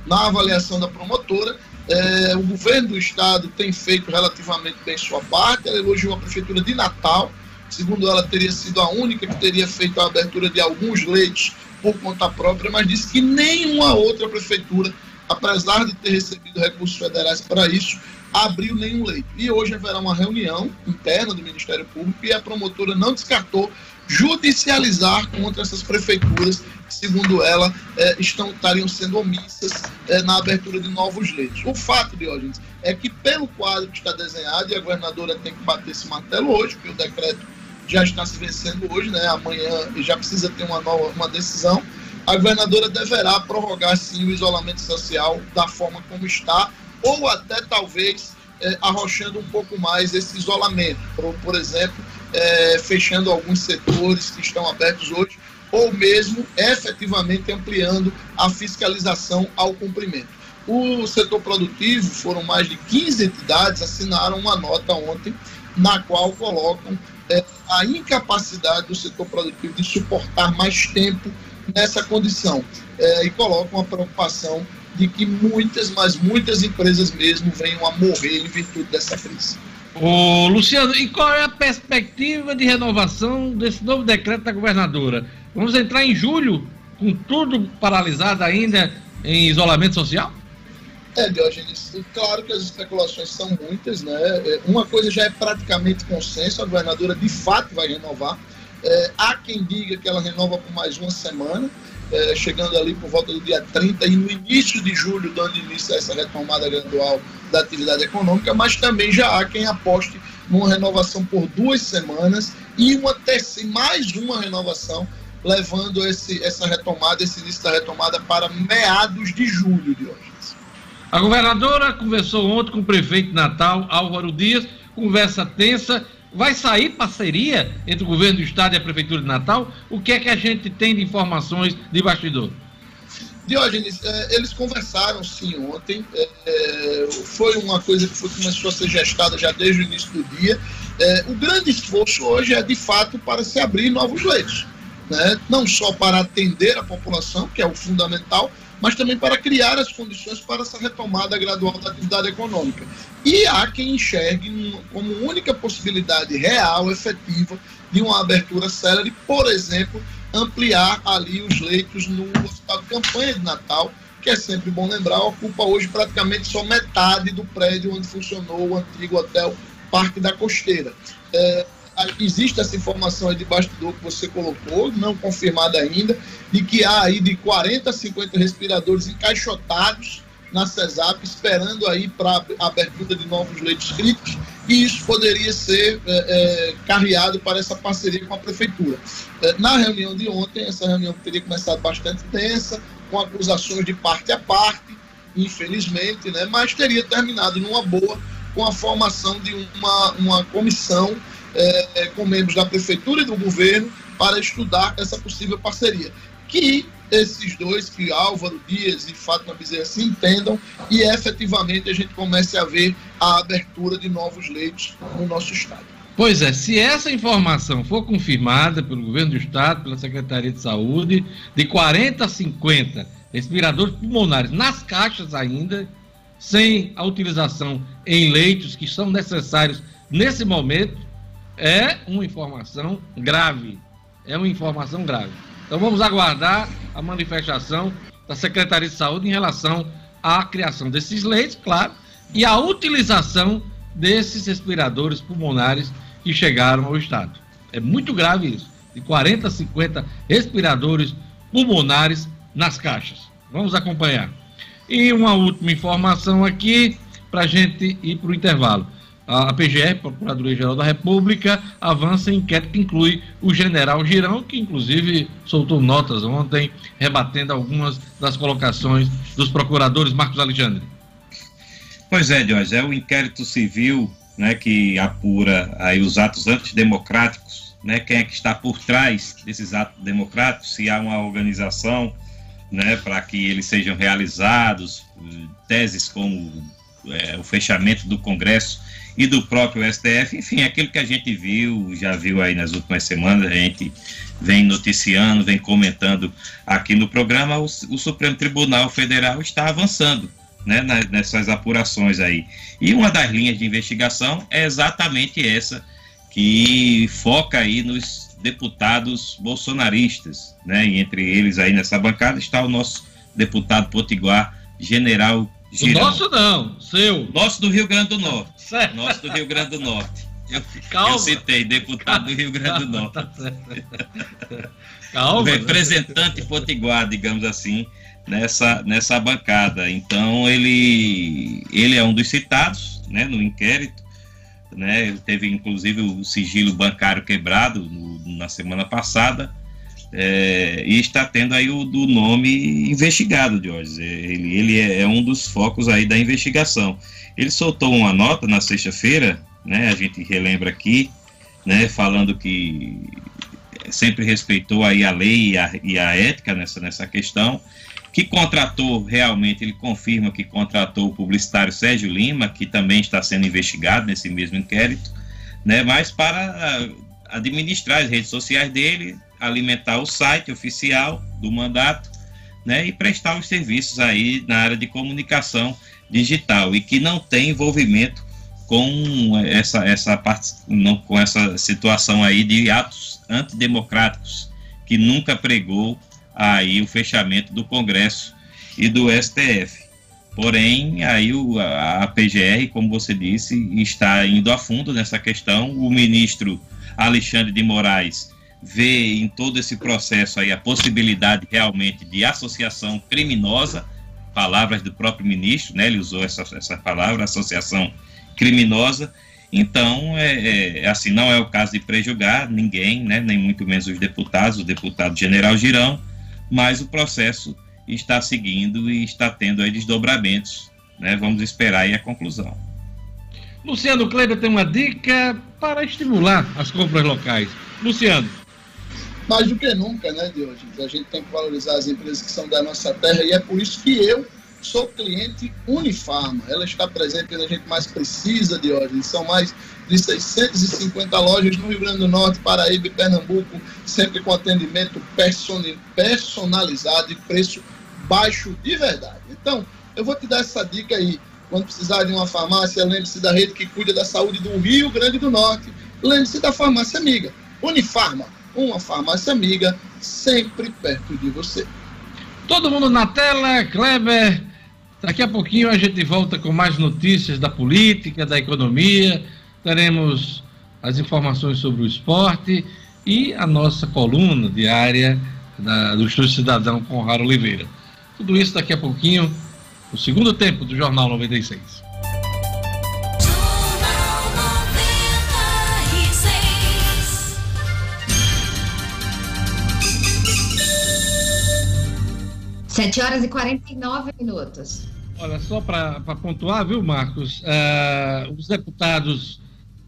Na avaliação da promotora, é, o governo do estado tem feito relativamente bem sua parte. Ela elogiou a prefeitura de Natal. Segundo ela, teria sido a única que teria feito a abertura de alguns leitos por conta própria, mas disse que nenhuma outra prefeitura, apesar de ter recebido recursos federais para isso, abriu nenhum leito. E hoje haverá uma reunião interna do Ministério Público e a promotora não descartou judicializar contra essas prefeituras que, segundo ela, é, estão, estariam sendo omissas é, na abertura de novos leitos. O fato, Diógenes, é que pelo quadro que está desenhado, e a governadora tem que bater esse martelo hoje, porque o decreto já está se vencendo hoje, né? amanhã já precisa ter uma, nova, uma decisão, a governadora deverá prorrogar sim o isolamento social da forma como está, ou até talvez é, arrochando um pouco mais esse isolamento. Por, por exemplo, é, fechando alguns setores que estão abertos hoje, ou mesmo efetivamente ampliando a fiscalização ao cumprimento. O setor produtivo, foram mais de 15 entidades, assinaram uma nota ontem, na qual colocam é, a incapacidade do setor produtivo de suportar mais tempo nessa condição é, e colocam a preocupação de que muitas, mas muitas empresas mesmo venham a morrer em virtude dessa crise. Ô, Luciano, e qual é a perspectiva de renovação desse novo decreto da governadora? Vamos entrar em julho com tudo paralisado ainda em isolamento social? É, Diógenes, claro que as especulações são muitas, né? É, uma coisa já é praticamente consenso, a governadora de fato vai renovar. É, há quem diga que ela renova por mais uma semana, é, chegando ali por volta do dia 30 e no início de julho, dando início a essa retomada gradual da atividade econômica, mas também já há quem aposte numa renovação por duas semanas e uma terceira, mais uma renovação, levando esse, essa retomada, esse início da retomada para meados de julho de hoje. A governadora conversou ontem com o prefeito Natal, Álvaro Dias, conversa tensa. Vai sair parceria entre o governo do estado e a prefeitura de Natal? O que é que a gente tem de informações de bastidor? Diógenes, é, eles conversaram sim ontem. É, é, foi uma coisa que foi, começou a ser gestada já desde o início do dia. o grande esforço hoje é de fato para se abrir novos leitos. Né? Não só para atender a população, que é o fundamental, mas também para criar as condições para essa retomada gradual da atividade econômica. E há quem enxergue como única possibilidade real, efetiva, de uma abertura célere, por exemplo, ampliar ali os leitos no hospital de campanha de Natal, que é sempre bom lembrar, ocupa hoje praticamente só metade do prédio onde funcionou o antigo hotel Parque da Costeira. É, existe essa informação aí de bastidor que você colocou, não confirmada ainda, de que há aí de 40 a 50 respiradores encaixotados na CESAP, esperando aí para a abertura de novos leitos críticos, e isso poderia ser é, é, carreado para essa parceria com a Prefeitura. É, na reunião de ontem, essa reunião teria começado bastante tensa, com acusações de parte a parte, infelizmente, né, mas teria terminado numa boa com a formação de uma, uma comissão é, é, com membros da prefeitura e do governo para estudar essa possível parceria. Que esses dois, que Álvaro Dias e Fátima Bezerra se entendam e efetivamente a gente comece a ver a abertura de novos leitos no nosso estado. Pois é, se essa informação for confirmada pelo governo do estado, pela Secretaria de Saúde, de 40 a 50 respiradores pulmonares nas caixas ainda, sem a utilização em leitos que são necessários nesse momento, é uma informação grave. É uma informação grave. Então vamos aguardar a manifestação da Secretaria de Saúde em relação à criação desses leitos, claro, e a utilização desses respiradores pulmonares que chegaram ao Estado. É muito grave isso. De 40 a 50 respiradores pulmonares nas caixas. Vamos acompanhar. E uma última informação aqui para a gente ir para o intervalo. A PGR, Procuradoria-Geral da República, avança em inquérito que inclui o general Girão, que inclusive soltou notas ontem, rebatendo algumas das colocações dos procuradores. Marcos Alexandre. Pois é, Jorge, é o inquérito civil né, que apura aí os atos antidemocráticos, né, quem é que está por trás desses atos democráticos, se há uma organização né, para que eles sejam realizados, teses como é, o fechamento do Congresso e do próprio STF, enfim, aquilo que a gente viu, já viu aí nas últimas semanas, a gente vem noticiando, vem comentando aqui no programa, o, o Supremo Tribunal Federal está avançando né, nessas apurações aí. E uma das linhas de investigação é exatamente essa, que foca aí nos deputados bolsonaristas, né, e entre eles aí nessa bancada está o nosso deputado potiguar, general Girão. O nosso não, seu. Nosso do Rio Grande do Norte. Certo. Nosso do Rio Grande do Norte. Eu, Calma. eu citei, deputado do Rio Grande do Norte. Tá Calma. Representante potiguar, digamos assim, nessa, nessa bancada. Então, ele, ele é um dos citados né, no inquérito. Né, teve inclusive o sigilo bancário quebrado no, na semana passada é, e está tendo aí o do nome investigado, Jorge. Ele, ele é, é, um dos focos aí da investigação. Ele soltou uma nota na sexta-feira, né? A gente relembra aqui, né? Falando que sempre respeitou aí a lei e a, e a ética nessa, nessa questão, que contratou realmente, ele confirma que contratou o publicitário Sérgio Lima, que também está sendo investigado nesse mesmo inquérito, né? Mas para administrar as redes sociais dele, alimentar o site oficial do mandato, né, e prestar os serviços aí na área de comunicação digital e que não tem envolvimento com essa essa parte não, com essa situação aí de atos antidemocráticos que nunca pregou aí o fechamento do Congresso e do STF. Porém, aí o, a, a PGR, como você disse, está indo a fundo nessa questão. O ministro Alexandre de Moraes vê em todo esse processo aí a possibilidade realmente de associação criminosa, palavras do próprio ministro, né? Ele usou essa, essa palavra, associação criminosa. Então, é, é, assim, não é o caso de prejugar ninguém, né? Nem muito menos os deputados, o deputado General Girão, mas o processo está seguindo e está tendo aí desdobramentos. Né? Vamos esperar aí a conclusão. Luciano Kleber tem uma dica para estimular as compras locais. Luciano. Mais do que nunca, né, Diogenes? A gente tem que valorizar as empresas que são da nossa terra e é por isso que eu sou cliente Unifarma. Ela está presente quando a gente mais precisa, Diogenes. São mais de 650 lojas no Rio Grande do Norte, Paraíba e Pernambuco, sempre com atendimento personalizado e preço baixo de verdade. Então, eu vou te dar essa dica aí. Quando precisar de uma farmácia, lembre-se da rede que cuida da saúde do Rio Grande do Norte. Lembre-se da farmácia amiga. Unifarma, uma farmácia amiga sempre perto de você. Todo mundo na tela, Kleber. Daqui a pouquinho a gente volta com mais notícias da política, da economia. Teremos as informações sobre o esporte e a nossa coluna diária da, do Estúdio Cidadão com Raro Oliveira. Tudo isso daqui a pouquinho, no segundo tempo do Jornal 96. Sete horas e 49 minutos. Olha, só para pontuar, viu, Marcos? Uh, os deputados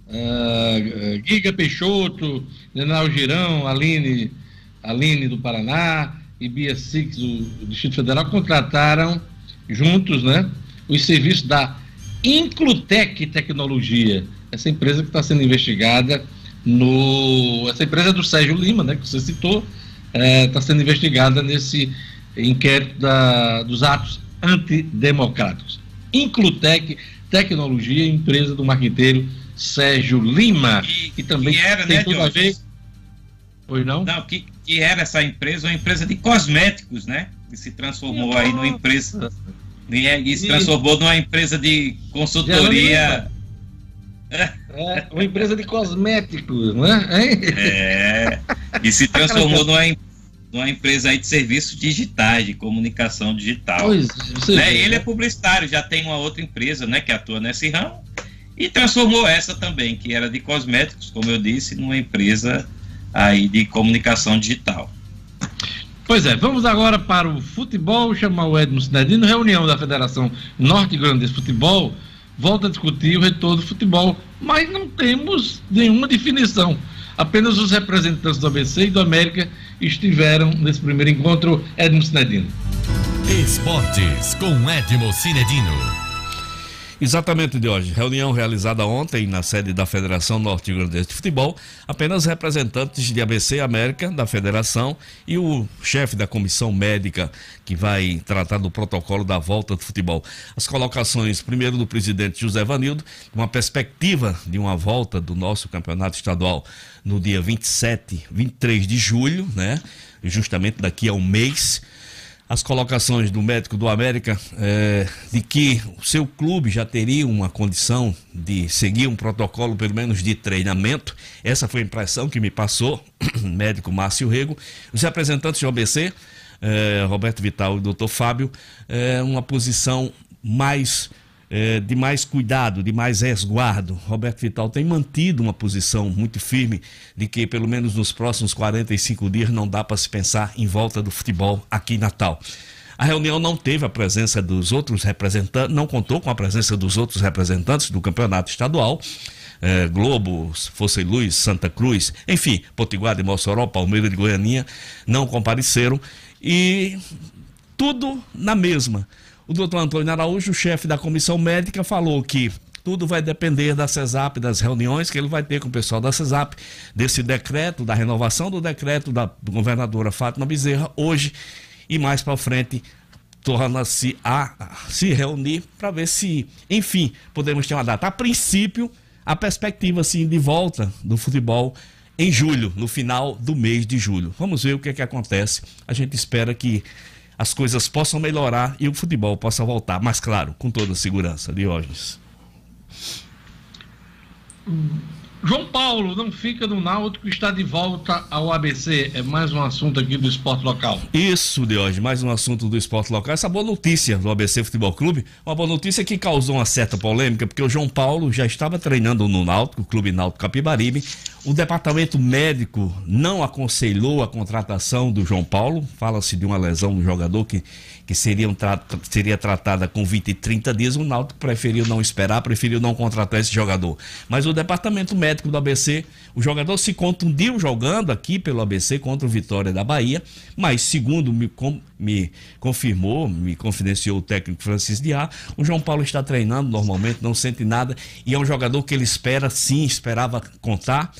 uh, Giga Peixoto, General Girão, Aline, Aline do Paraná, e Bia Six, do Distrito Federal, contrataram juntos né, os serviços da Inclutec Tecnologia, essa empresa que está sendo investigada no. Essa empresa é do Sérgio Lima, né, que você citou, está é, tá sendo investigada nesse inquérito da, dos atos antidemocráticos. Inclutec Tecnologia, empresa do marqueteiro Sérgio Lima, que, que também que era, tem né, tudo a ver. Pois não? Não, que, que era essa empresa, uma empresa de cosméticos, né? Que se transformou Nossa. aí numa empresa. E se transformou numa empresa de consultoria. É, uma empresa de cosméticos, né? É. E se transformou numa, numa empresa aí de serviços digitais, de comunicação digital. Pois, né? Ele é publicitário, já tem uma outra empresa, né, que atua nesse ramo, e transformou essa também, que era de cosméticos, como eu disse, numa empresa aí de comunicação digital. Pois é, vamos agora para o futebol, chamar o Edmo Sinedino, reunião da Federação Norte Grande de Futebol, volta a discutir o retorno do futebol, mas não temos nenhuma definição. Apenas os representantes do ABC e do América estiveram nesse primeiro encontro, Edmo Sinedino. Esportes com Edmo Sinedino. Exatamente, de hoje. Reunião realizada ontem na sede da Federação Norte Grandense de Futebol. Apenas representantes de ABC América, da Federação, e o chefe da comissão médica que vai tratar do protocolo da volta do futebol. As colocações, primeiro do presidente José Vanildo, uma perspectiva de uma volta do nosso campeonato estadual no dia 27, 23 de julho, né? Justamente daqui a um mês as colocações do médico do América é, de que o seu clube já teria uma condição de seguir um protocolo, pelo menos de treinamento. Essa foi a impressão que me passou, médico Márcio Rego. Os representantes do OBC, é, Roberto Vital e doutor Fábio, é, uma posição mais é, de mais cuidado, de mais resguardo. Roberto Vital tem mantido uma posição muito firme de que, pelo menos nos próximos 45 dias, não dá para se pensar em volta do futebol aqui em Natal. A reunião não teve a presença dos outros representantes, não contou com a presença dos outros representantes do campeonato estadual. É, Globo, Força e Luz, Santa Cruz, enfim, Potiguar de Mossoró, Palmeiras de Goianinha, não compareceram e tudo na mesma. O doutor Antônio Araújo, chefe da comissão médica, falou que tudo vai depender da CESAP, das reuniões que ele vai ter com o pessoal da CESAP, desse decreto, da renovação do decreto da governadora Fátima Bezerra, hoje e mais para frente torna-se a, a se reunir para ver se, enfim, podemos ter uma data. A princípio, a perspectiva assim, de volta do futebol em julho, no final do mês de julho. Vamos ver o que, é que acontece. A gente espera que as coisas possam melhorar e o futebol possa voltar. Mas, claro, com toda segurança. Diógenes. João Paulo não fica no Náutico, está de volta ao ABC. É mais um assunto aqui do esporte local. Isso, de hoje, mais um assunto do esporte local. Essa boa notícia do ABC Futebol Clube, uma boa notícia que causou uma certa polêmica, porque o João Paulo já estava treinando no Náutico, Clube Náutico Capibaribe. O departamento médico não aconselhou a contratação do João Paulo. Fala-se de uma lesão do jogador que que tra seria tratada com 20 e 30 dias, o Náutico preferiu não esperar, preferiu não contratar esse jogador. Mas o departamento médico do ABC, o jogador se contundiu jogando aqui pelo ABC contra o Vitória da Bahia, mas segundo me, com, me confirmou, me confidenciou o técnico Francisco Diá, o João Paulo está treinando normalmente, não sente nada e é um jogador que ele espera sim, esperava contar,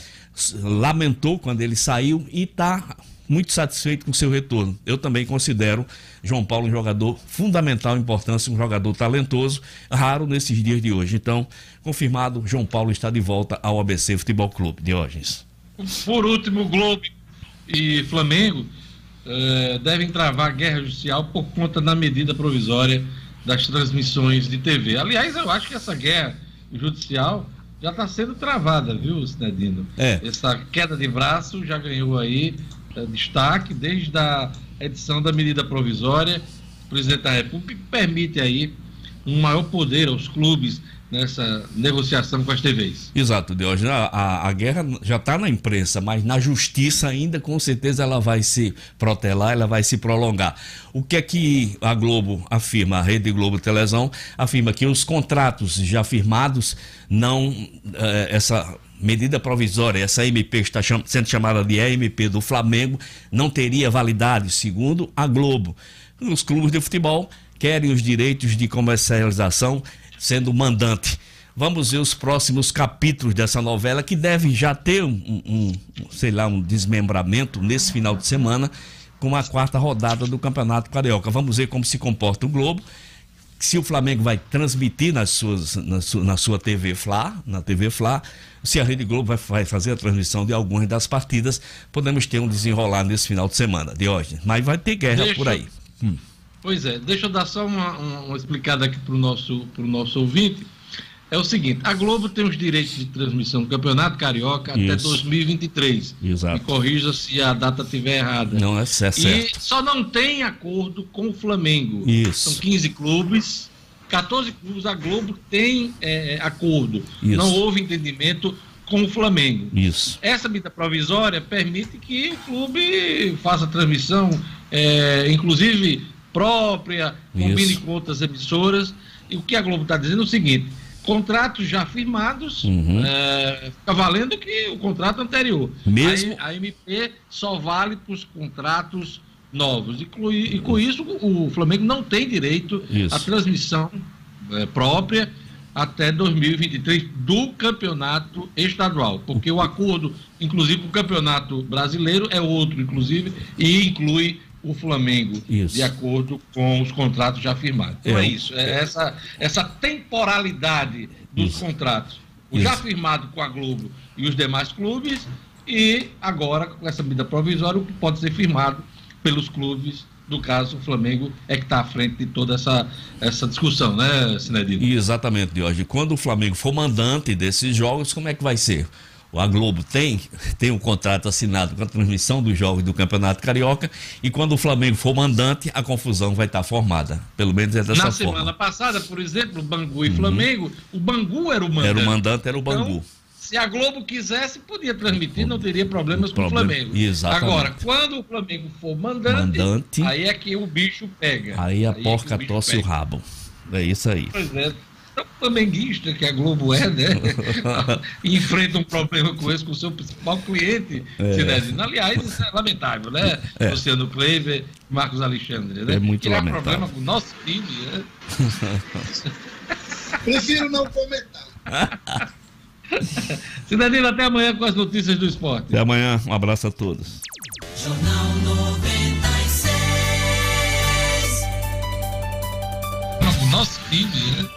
lamentou quando ele saiu e está muito satisfeito com seu retorno. Eu também considero João Paulo um jogador fundamental, importância, um jogador talentoso, raro nesses dias de hoje. Então, confirmado, João Paulo está de volta ao ABC Futebol Clube. Diógenes. Por último, Globo e Flamengo eh, devem travar guerra judicial por conta da medida provisória das transmissões de TV. Aliás, eu acho que essa guerra judicial já está sendo travada, viu, Sinedino? É. Essa queda de braço já ganhou aí é, destaque desde a edição da medida provisória. Presidente da República permite aí um maior poder aos clubes nessa negociação com as TVs. Exato, Deus. A, a, a guerra já está na imprensa, mas na justiça ainda com certeza ela vai se protelar, ela vai se prolongar. O que é que a Globo afirma, a Rede Globo Televisão afirma que os contratos já firmados não eh, essa medida provisória, essa MP está cham sendo chamada de EMP do Flamengo, não teria validade, segundo a Globo. Os clubes de futebol querem os direitos de comercialização sendo mandante. Vamos ver os próximos capítulos dessa novela que deve já ter um, um, sei lá, um desmembramento nesse final de semana com a quarta rodada do Campeonato Carioca. Vamos ver como se comporta o Globo se o Flamengo vai transmitir nas suas, na, sua, na sua TV Fla, na TV Fla, se a Rede Globo vai, vai, fazer a transmissão de algumas das partidas, podemos ter um desenrolar nesse final de semana, de hoje. Mas vai ter guerra deixa, por aí. Hum. Pois é, deixa eu dar só uma, uma, uma explicada aqui para o nosso, nosso ouvinte é o seguinte: a Globo tem os direitos de transmissão do Campeonato Carioca Isso. até 2023. Exato. Me corrija se a data estiver errada. Não é certo. E só não tem acordo com o Flamengo. Isso. São 15 clubes. 14 clubes, a Globo tem é, acordo. Isso. Não houve entendimento com o Flamengo. Isso. Essa medida provisória permite que o clube faça transmissão, é, inclusive própria, combine Isso. com outras emissoras. E o que a Globo está dizendo é o seguinte: contratos já firmados, uhum. é, fica valendo que o contrato anterior. Mesmo... A, a MP só vale para os contratos novos. E, e, com isso, o Flamengo não tem direito isso. à transmissão é, própria até 2023 do campeonato estadual, porque o acordo, inclusive, com o campeonato brasileiro é outro, inclusive, e inclui o Flamengo, isso. de acordo com os contratos já firmados. Então é, é isso, é essa, essa temporalidade dos isso. contratos, o isso. já firmado com a Globo e os demais clubes, e agora com essa medida provisória, o que pode ser firmado pelos clubes do caso, o Flamengo é que está à frente de toda essa, essa discussão, né, Sinedino? Exatamente, Jorge. Quando o Flamengo for mandante desses jogos, como é que vai ser? A Globo tem, tem um contrato assinado com a transmissão dos jogos do Campeonato Carioca e quando o Flamengo for mandante, a confusão vai estar formada. Pelo menos é dessa Na forma. Na semana passada, por exemplo, Bangu e uhum. Flamengo, o Bangu era o mandante. Era o mandante, era o Bangu. Então, se a Globo quisesse, podia transmitir, não teria problemas com o Flamengo. Exatamente. Agora, quando o Flamengo for mandante, mandante, aí é que o bicho pega. Aí a aí é porca é tosse pega. o rabo. É isso aí. Pois é tão flamenguista que a Globo é, né? enfrenta um problema com esse, com o seu principal cliente, é. Aliás, isso é lamentável, né? É. Luciano Kleiber, Marcos Alexandre, né? É muito Tirar lamentável. problema com o nosso time, né? Prefiro não comentar. Cidadino, até amanhã com as notícias do esporte. Até amanhã, um abraço a todos. Jornal 96. Nosso time, né?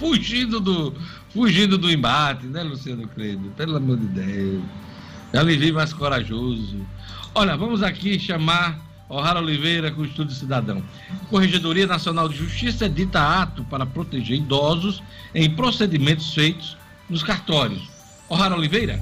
Fugindo do, fugindo do embate, né, Luciano Credo? Pelo amor de Deus. Já lhe vi mais corajoso. Olha, vamos aqui chamar O'Hara Oliveira com o Estúdio Cidadão. Corregedoria Nacional de Justiça edita ato para proteger idosos em procedimentos feitos nos cartórios. O'Hara Oliveira.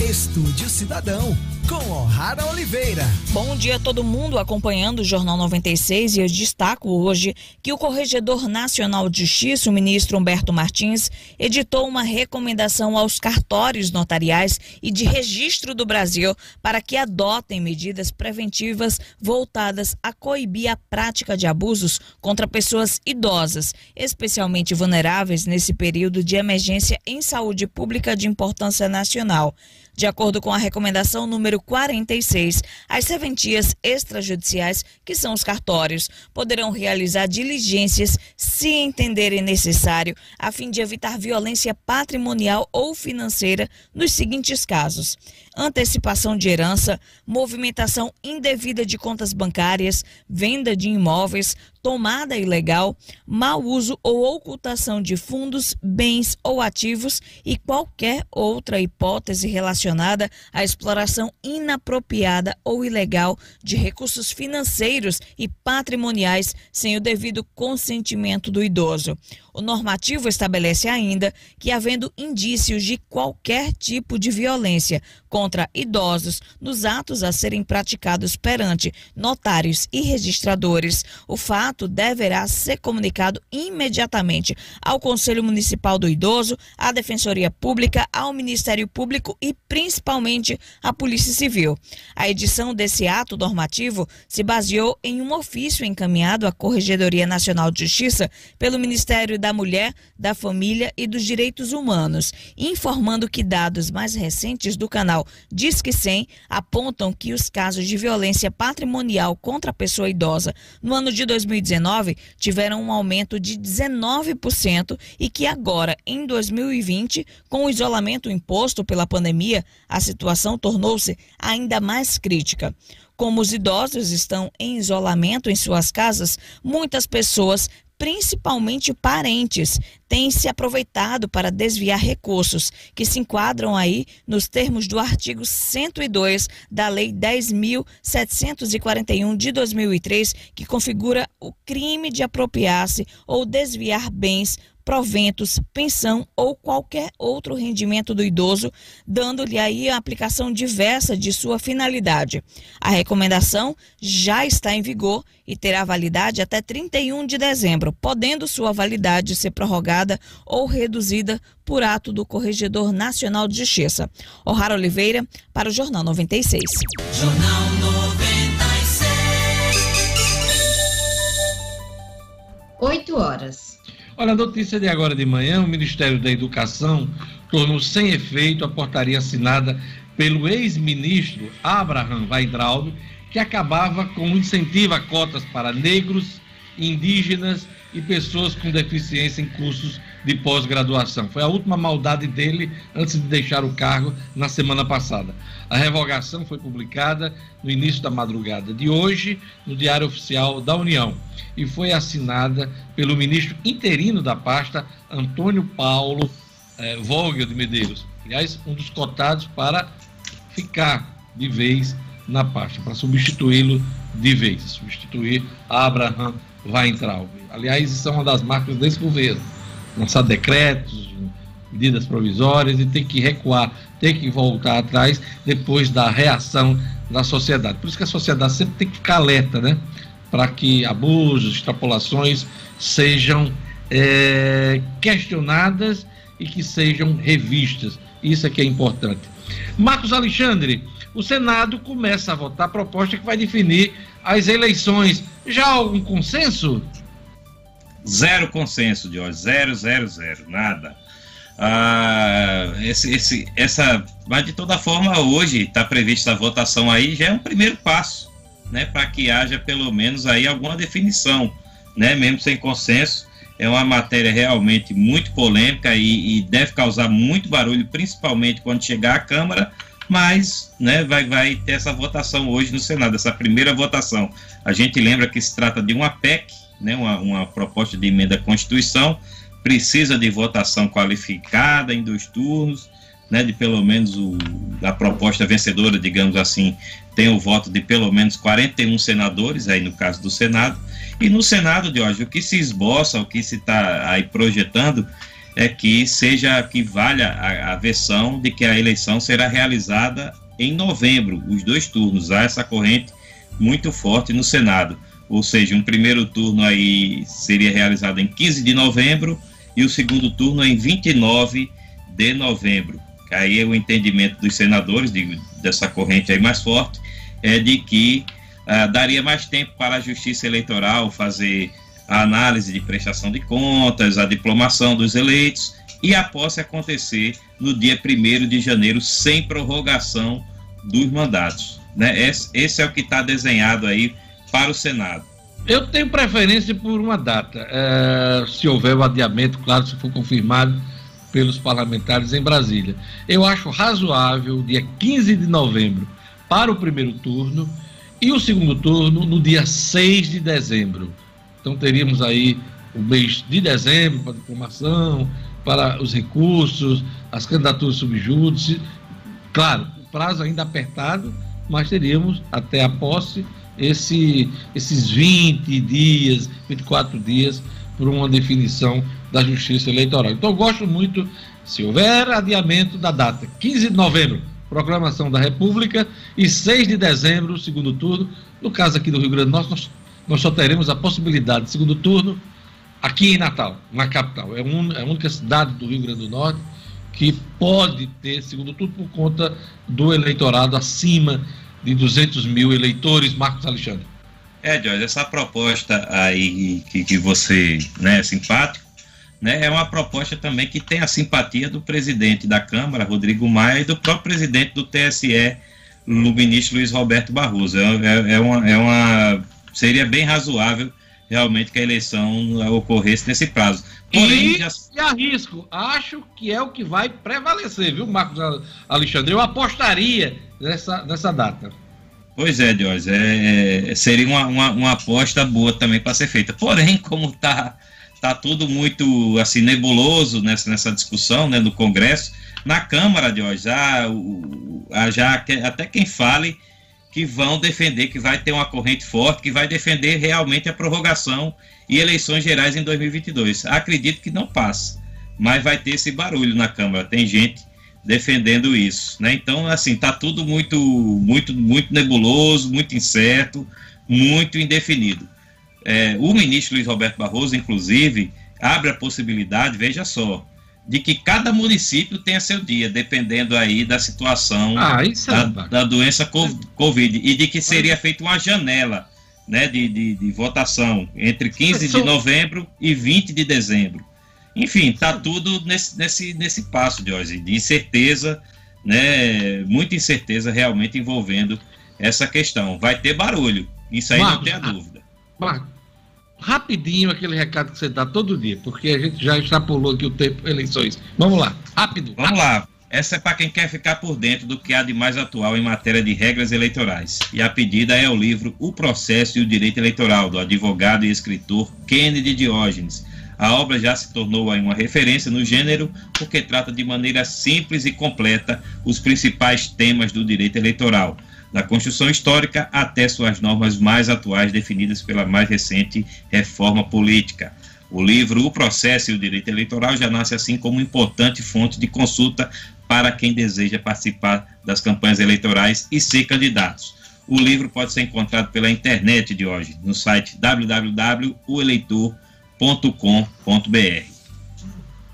Estúdio Cidadão com O'Hara Oliveira. Bom dia a todo mundo acompanhando o Jornal 96 e eu destaco hoje que o Corregedor Nacional de Justiça, o ministro Humberto Martins, editou uma recomendação aos cartórios notariais e de registro do Brasil para que adotem medidas preventivas voltadas a coibir a prática de abusos contra pessoas idosas, especialmente vulneráveis nesse período de emergência em saúde pública de importância nacional. De acordo com a recomendação número 46, as serventias extrajudiciais, que são os cartórios, poderão realizar diligências se entenderem necessário, a fim de evitar violência patrimonial ou financeira nos seguintes casos: antecipação de herança, movimentação indevida de contas bancárias, venda de imóveis, tomada ilegal, mau uso ou ocultação de fundos, bens ou ativos e qualquer outra hipótese relacionada à exploração inapropriada ou ilegal de recursos financeiros e patrimoniais sem o devido consentimento do idoso. O normativo estabelece ainda que, havendo indícios de qualquer tipo de violência contra idosos nos atos a serem praticados perante notários e registradores, o fato deverá ser comunicado imediatamente ao Conselho Municipal do Idoso, à Defensoria Pública, ao Ministério Público e principalmente à Polícia Civil. A edição desse ato normativo se baseou em um ofício encaminhado à Corregedoria Nacional de Justiça pelo Ministério da Mulher, da Família e dos Direitos Humanos, informando que dados mais recentes do canal Disque 100 apontam que os casos de violência patrimonial contra a pessoa idosa no ano de 2019 tiveram um aumento de 19% e que agora, em 2020, com o isolamento imposto pela pandemia, a situação tornou-se ainda mais crítica. Como os idosos estão em isolamento em suas casas, muitas pessoas principalmente parentes, têm se aproveitado para desviar recursos que se enquadram aí nos termos do artigo 102 da Lei 10.741 de 2003, que configura o crime de apropriar-se ou desviar bens proventos, pensão ou qualquer outro rendimento do idoso, dando-lhe aí a aplicação diversa de sua finalidade. A recomendação já está em vigor e terá validade até 31 de dezembro, podendo sua validade ser prorrogada ou reduzida por ato do Corregedor Nacional de Justiça. O'Hara Oliveira, para o Jornal 96. Jornal 96. 8 horas. Olha, a notícia de agora de manhã: o Ministério da Educação tornou sem efeito a portaria assinada pelo ex-ministro Abraham Weintraub, que acabava com o incentivo a cotas para negros, indígenas e pessoas com deficiência em cursos de pós-graduação. Foi a última maldade dele antes de deixar o cargo na semana passada. A revogação foi publicada no início da madrugada de hoje no Diário Oficial da União e foi assinada pelo ministro interino da pasta, Antônio Paulo eh, Vogel de Medeiros. Aliás, um dos cotados para ficar de vez na pasta, para substituí-lo de vez, substituir Abraham Weintraub. Aliás, isso é uma das marcas desse governo lançar decretos, medidas provisórias e ter que recuar, ter que voltar atrás depois da reação da sociedade. Por isso que a sociedade sempre tem que ficar alerta, né? Para que abusos, extrapolações sejam é, questionadas e que sejam revistas. Isso é que é importante. Marcos Alexandre, o Senado começa a votar a proposta que vai definir as eleições. Já há algum consenso? Zero consenso, Jorge. Zero, zero, zero. Nada. Ah, esse, esse, essa, mas de toda forma, hoje está prevista a votação aí, já é um primeiro passo, né, para que haja pelo menos aí alguma definição, né, mesmo sem consenso. É uma matéria realmente muito polêmica e, e deve causar muito barulho, principalmente quando chegar à Câmara, mas né, vai, vai ter essa votação hoje no Senado, essa primeira votação. A gente lembra que se trata de uma PEC, né, uma, uma proposta de emenda à Constituição, precisa de votação qualificada em dois turnos, né, de pelo menos o, a proposta vencedora, digamos assim, tem o voto de pelo menos 41 senadores, aí no caso do Senado. E no Senado, de hoje, o que se esboça, o que se está aí projetando, é que seja que valha a, a versão de que a eleição será realizada em novembro, os dois turnos. Há essa corrente muito forte no Senado. Ou seja, um primeiro turno aí seria realizado em 15 de novembro e o segundo turno em 29 de novembro. Aí o entendimento dos senadores, de, dessa corrente aí mais forte, é de que uh, daria mais tempo para a Justiça Eleitoral fazer a análise de prestação de contas, a diplomação dos eleitos e a posse acontecer no dia 1 de janeiro, sem prorrogação dos mandatos. Né? Esse, esse é o que está desenhado aí para o Senado. Eu tenho preferência por uma data, é, se houver o adiamento, claro, se for confirmado pelos parlamentares em Brasília. Eu acho razoável, dia 15 de novembro, para o primeiro turno, e o segundo turno no dia 6 de dezembro. Então teríamos aí o mês de dezembro para a diplomação, para os recursos, as candidaturas subjúdice. Claro, o prazo ainda apertado, mas teríamos até a posse esse, esses 20 dias, 24 dias, por uma definição da Justiça Eleitoral. Então, eu gosto muito, se houver adiamento da data, 15 de novembro, proclamação da República, e 6 de dezembro, segundo turno. No caso aqui do Rio Grande do Norte, nós, nós só teremos a possibilidade de segundo turno aqui em Natal, na capital. É, um, é a única cidade do Rio Grande do Norte que pode ter segundo turno por conta do eleitorado acima de 200 mil eleitores, Marcos Alexandre. É, Jorge, essa proposta aí que, que você né, é simpático, né, é uma proposta também que tem a simpatia do presidente da Câmara, Rodrigo Maia, e do próprio presidente do TSE, o ministro Luiz Roberto Barroso. É, é, é, uma, é uma. Seria bem razoável realmente que a eleição ocorresse nesse prazo. Porém, e, já... e arrisco, acho que é o que vai prevalecer, viu, Marcos Alexandre? Eu apostaria nessa, nessa data. Pois é, Jorge, é, é, seria uma, uma, uma, aposta boa também para ser feita. Porém, como está tá tudo muito assim nebuloso nessa, nessa discussão né, no Congresso, na Câmara, Jorge, já, já até quem fale que vão defender, que vai ter uma corrente forte, que vai defender realmente a prorrogação e eleições gerais em 2022. Acredito que não passa, mas vai ter esse barulho na Câmara. Tem gente defendendo isso, né? Então, assim, tá tudo muito, muito, muito nebuloso, muito incerto, muito indefinido. É, o ministro Luiz Roberto Barroso, inclusive, abre a possibilidade, veja só, de que cada município tenha seu dia, dependendo aí da situação ah, é da, da, doença Covid, e de que seria feita uma janela né, de, de, de votação entre 15 de novembro e 20 de dezembro. Enfim, está tudo nesse, nesse, nesse passo, de incerteza, né, muita incerteza realmente envolvendo essa questão. Vai ter barulho, isso aí Marcos, não tem a dúvida. Marcos, rapidinho aquele recado que você dá todo dia, porque a gente já extrapolou aqui o tempo eleições. Vamos lá, rápido. Vamos lá. Essa é para quem quer ficar por dentro do que há de mais atual em matéria de regras eleitorais. E a pedida é o livro O Processo e o Direito Eleitoral, do advogado e escritor Kennedy Diógenes. A obra já se tornou uma referência no gênero porque trata de maneira simples e completa os principais temas do direito eleitoral, da construção histórica até suas normas mais atuais definidas pela mais recente reforma política. O livro O Processo e o Direito Eleitoral já nasce assim como importante fonte de consulta para quem deseja participar das campanhas eleitorais e ser candidatos. O livro pode ser encontrado pela internet de hoje, no site www.oeleitor.com.br.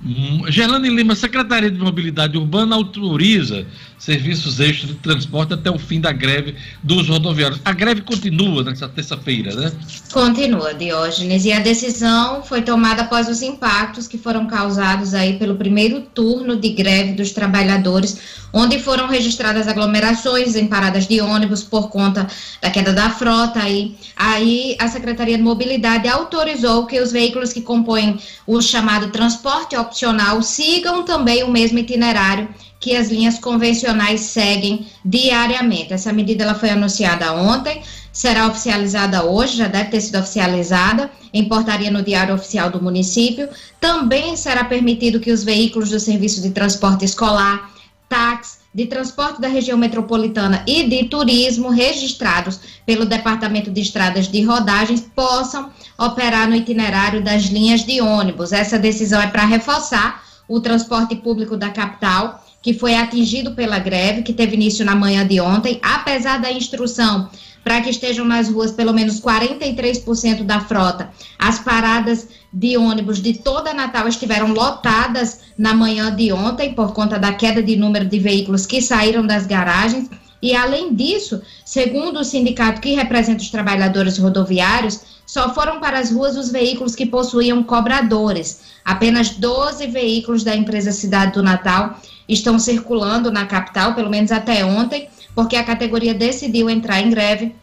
Hum, Gerlane Lima, Secretaria de Mobilidade Urbana autoriza serviços extras de transporte até o fim da greve dos rodoviários. A greve continua nessa terça-feira, né? Continua, Diógenes. E a decisão foi tomada após os impactos que foram causados aí pelo primeiro turno de greve dos trabalhadores, onde foram registradas aglomerações em paradas de ônibus por conta da queda da frota. Aí, aí a Secretaria de Mobilidade autorizou que os veículos que compõem o chamado transporte opcional sigam também o mesmo itinerário que as linhas convencionais seguem diariamente. Essa medida ela foi anunciada ontem, será oficializada hoje, já deve ter sido oficializada em portaria no Diário Oficial do município. Também será permitido que os veículos do serviço de transporte escolar, táxi, de transporte da região metropolitana e de turismo registrados pelo Departamento de Estradas de Rodagens possam operar no itinerário das linhas de ônibus. Essa decisão é para reforçar o transporte público da capital, que foi atingido pela greve, que teve início na manhã de ontem, apesar da instrução para que estejam nas ruas pelo menos 43% da frota. As paradas de ônibus de toda Natal estiveram lotadas na manhã de ontem por conta da queda de número de veículos que saíram das garagens. E além disso, segundo o sindicato que representa os trabalhadores rodoviários, só foram para as ruas os veículos que possuíam cobradores. Apenas 12 veículos da empresa Cidade do Natal estão circulando na capital, pelo menos até ontem, porque a categoria decidiu entrar em greve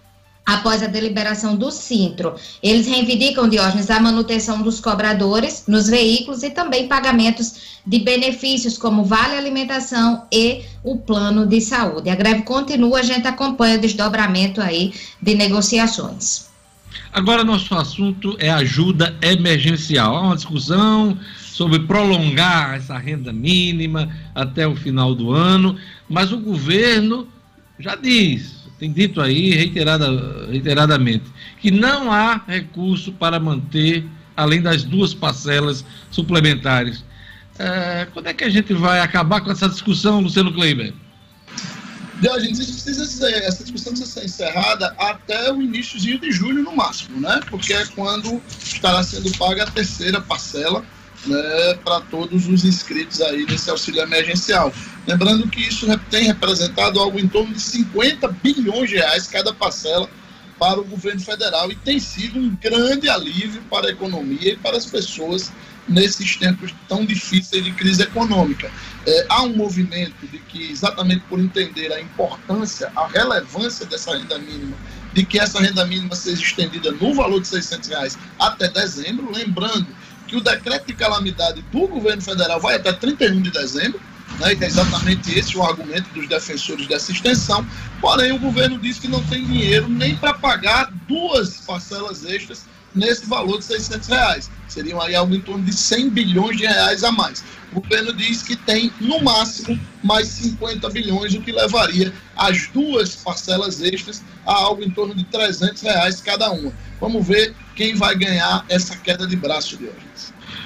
após a deliberação do Sintro. Eles reivindicam, Diógenes, a manutenção dos cobradores nos veículos e também pagamentos de benefícios como vale alimentação e o plano de saúde. A greve continua, a gente acompanha o desdobramento aí de negociações. Agora, nosso assunto é ajuda emergencial. Há uma discussão sobre prolongar essa renda mínima até o final do ano, mas o governo já diz, tem dito aí reiterada, reiteradamente, que não há recurso para manter, além das duas parcelas suplementares. É, quando é que a gente vai acabar com essa discussão, Luciano Kleiber? Diógenes, essa discussão precisa ser encerrada até o iníciozinho de julho, no máximo, né? Porque é quando estará sendo paga a terceira parcela né, para todos os inscritos aí nesse auxílio emergencial. Lembrando que isso tem representado algo em torno de 50 bilhões de reais cada parcela para o governo federal e tem sido um grande alívio para a economia e para as pessoas nesses tempos tão difíceis de crise econômica. É, há um movimento de que, exatamente por entender a importância, a relevância dessa renda mínima, de que essa renda mínima seja estendida no valor de 600 reais até dezembro, lembrando que o decreto de calamidade do governo federal vai até 31 de dezembro, né, é exatamente esse o argumento dos defensores dessa extensão, porém o governo diz que não tem dinheiro nem para pagar duas parcelas extras nesse valor de 600 reais. Seriam aí algo em torno de 100 bilhões de reais a mais. O governo diz que tem, no máximo, mais 50 bilhões, o que levaria as duas parcelas extras a algo em torno de 300 reais cada uma. Vamos ver quem vai ganhar essa queda de braço de hoje.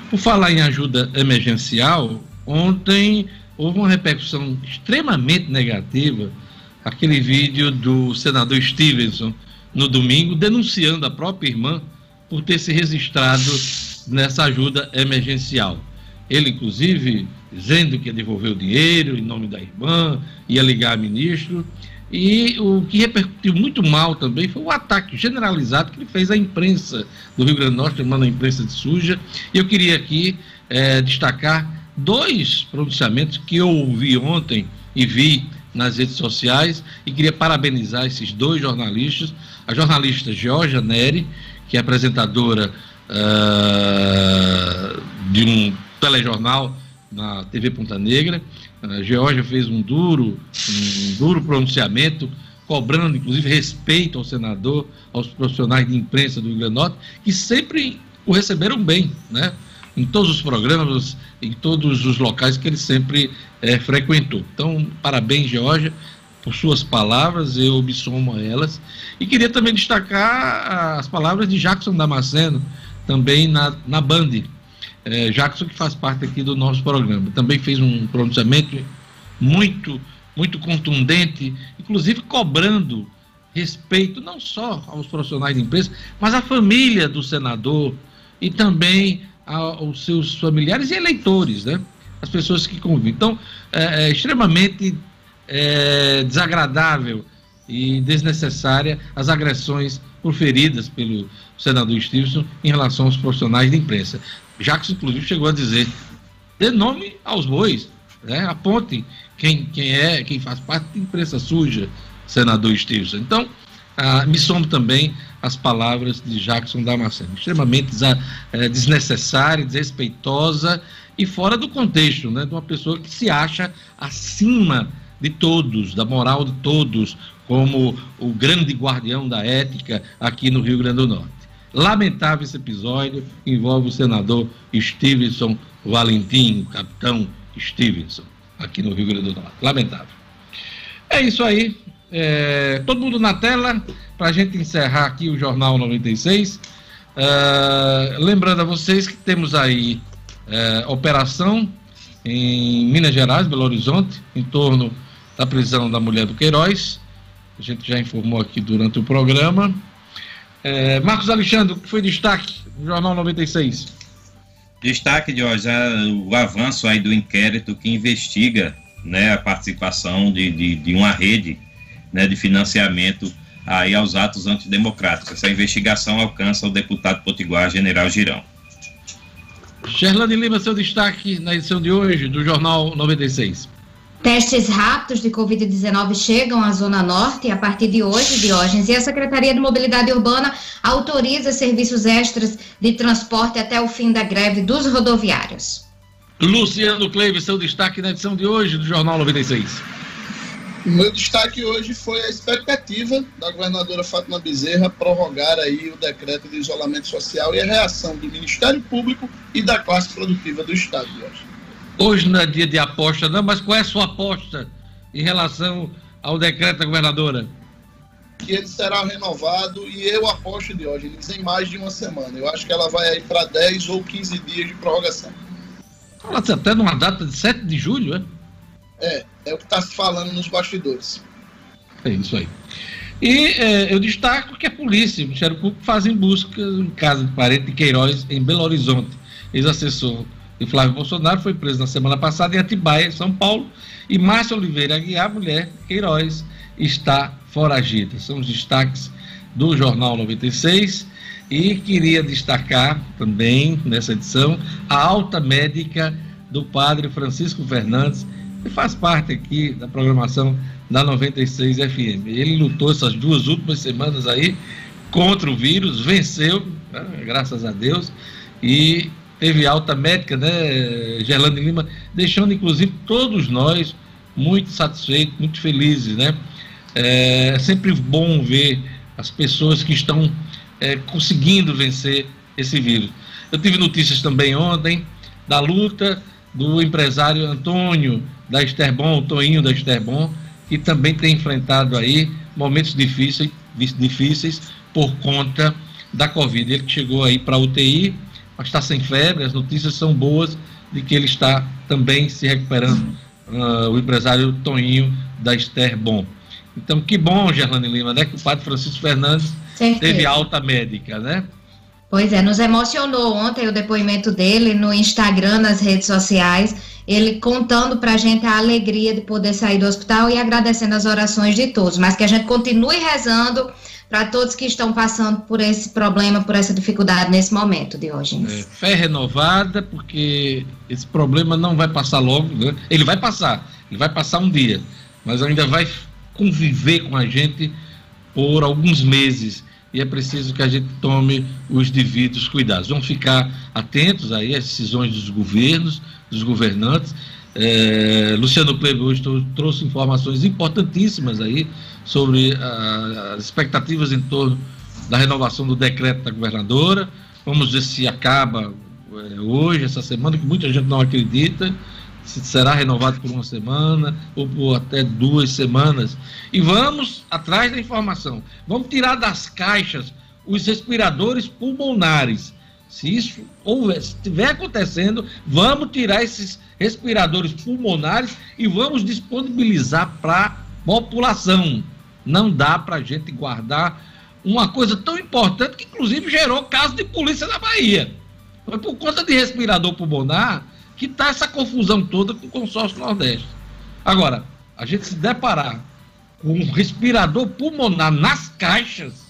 Por falar em ajuda emergencial, ontem houve uma repercussão extremamente negativa aquele vídeo do senador Stevenson no domingo denunciando a própria irmã por ter se registrado nessa ajuda emergencial. Ele, inclusive, dizendo que ia devolver o dinheiro em nome da irmã, ia ligar a ministro. E o que repercutiu muito mal também foi o ataque generalizado que ele fez à imprensa do Rio Grande do Norte, chamando a imprensa de suja. Eu queria aqui é, destacar dois pronunciamentos que eu ouvi ontem e vi nas redes sociais e queria parabenizar esses dois jornalistas, a jornalista Georgia Neri, que é apresentadora uh, de um telejornal na TV Ponta Negra. A Georgia fez um duro, um duro pronunciamento, cobrando inclusive respeito ao senador, aos profissionais de imprensa do Rio Grande do Norte, que sempre o receberam bem, né? Em todos os programas, em todos os locais que ele sempre é, frequentou. Então, parabéns, Georgia, por suas palavras, eu me somo a elas. E queria também destacar as palavras de Jackson Damasceno, também na, na Band. É, Jackson, que faz parte aqui do nosso programa, também fez um pronunciamento muito, muito contundente, inclusive cobrando respeito não só aos profissionais de imprensa, mas à família do senador e também aos seus familiares e eleitores, né? As pessoas que convivem. Então, é, é extremamente é, desagradável e desnecessária as agressões proferidas pelo senador Stevenson em relação aos profissionais de imprensa. Jacques, inclusive, chegou a dizer: dê nome aos bois, né? aponte quem, quem é, quem faz parte da imprensa suja, senador Stevenson. Então, ah, me somo também as palavras de Jackson Damasceno, extremamente é, desnecessária, desrespeitosa e fora do contexto, né, de uma pessoa que se acha acima de todos, da moral de todos, como o grande guardião da ética aqui no Rio Grande do Norte. Lamentável esse episódio, envolve o senador Stevenson Valentim, capitão Stevenson. aqui no Rio Grande do Norte. Lamentável. É isso aí. É, todo mundo na tela para a gente encerrar aqui o Jornal 96. É, lembrando a vocês que temos aí é, operação em Minas Gerais, Belo Horizonte, em torno da prisão da mulher do Queiroz. A gente já informou aqui durante o programa. É, Marcos Alexandre, o que foi destaque no Jornal 96? Destaque, Jorge, o avanço aí do inquérito que investiga né, a participação de, de, de uma rede né, de financiamento aí aos atos antidemocráticos. Essa investigação alcança o deputado potiguar General Girão. Gerlane Lima, seu destaque na edição de hoje do Jornal 96. Testes rápidos de Covid-19 chegam à Zona Norte a partir de hoje, Diógenes, e a Secretaria de Mobilidade Urbana autoriza serviços extras de transporte até o fim da greve dos rodoviários. Luciano Cleive, seu destaque na edição de hoje do Jornal 96. O meu destaque hoje foi a expectativa da governadora Fátima Bezerra prorrogar aí o decreto de isolamento social e a reação do Ministério Público e da classe produtiva do Estado de hoje. Não é dia de aposta, não, mas qual é a sua aposta em relação ao decreto da governadora? Que ele será renovado e eu aposto de hoje, em mais de uma semana. Eu acho que ela vai aí para 10 ou 15 dias de prorrogação. Fala-se até numa data de 7 de julho, é? É, é o que está se falando nos bastidores. É isso aí. E é, eu destaco que a polícia e o Ministério Público fazem busca em casa de parente de Queiroz, em Belo Horizonte. Ex-assessor de Flávio Bolsonaro foi preso na semana passada em Atibaia, São Paulo. E Márcia Oliveira Aguiar, mulher Queiroz, está foragida. São os destaques do Jornal 96. E queria destacar também, nessa edição, a alta médica do padre Francisco Fernandes, que faz parte aqui da programação da 96 FM. Ele lutou essas duas últimas semanas aí contra o vírus, venceu, né, graças a Deus, e teve alta médica, né, Gerlando Lima, deixando inclusive todos nós muito satisfeitos, muito felizes, né? É sempre bom ver as pessoas que estão é, conseguindo vencer esse vírus. Eu tive notícias também ontem da luta do empresário Antônio da Esterbon, o Toinho da Esterbon, que também tem enfrentado aí momentos difíceis, difíceis por conta da Covid. Ele chegou aí para a UTI, mas está sem febre, as notícias são boas de que ele está também se recuperando, uh, o empresário Toninho da Esther Bom. Então, que bom, Gerlane Lima, né, que o padre Francisco Fernandes Certeza. teve alta médica, né? Pois é, nos emocionou ontem o depoimento dele no Instagram, nas redes sociais, ele contando para a gente a alegria de poder sair do hospital e agradecendo as orações de todos, mas que a gente continue rezando para todos que estão passando por esse problema, por essa dificuldade nesse momento, Diógenes. É, fé renovada, porque esse problema não vai passar logo, né? ele vai passar, ele vai passar um dia, mas ainda vai conviver com a gente por alguns meses e é preciso que a gente tome os devidos cuidados. Vamos ficar atentos aí às decisões dos governos, dos governantes. É, Luciano Kleber hoje trouxe informações importantíssimas aí sobre a, as expectativas em torno da renovação do decreto da governadora. Vamos ver se acaba é, hoje, essa semana, que muita gente não acredita, se será renovado por uma semana ou por até duas semanas. E vamos atrás da informação. Vamos tirar das caixas os respiradores pulmonares. Se isso houver, estiver acontecendo, vamos tirar esses respiradores pulmonares e vamos disponibilizar para a população. Não dá para a gente guardar uma coisa tão importante que, inclusive, gerou caso de polícia na Bahia. Foi por conta de respirador pulmonar que está essa confusão toda com o consórcio Nordeste. Agora, a gente se deparar com um respirador pulmonar nas caixas,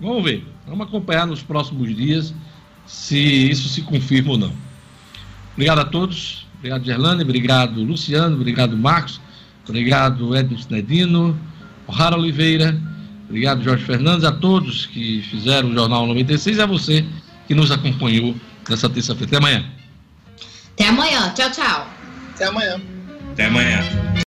vamos ver. Vamos acompanhar nos próximos dias se isso se confirma ou não. Obrigado a todos. Obrigado, Gerlane. Obrigado, Luciano. Obrigado, Marcos. Obrigado, Edson Nedino, O'Hara Oliveira, obrigado, Jorge Fernandes, a todos que fizeram o Jornal 96 e a você que nos acompanhou nessa terça-feira. Até amanhã. Até amanhã. Tchau, tchau. Até amanhã. Até amanhã.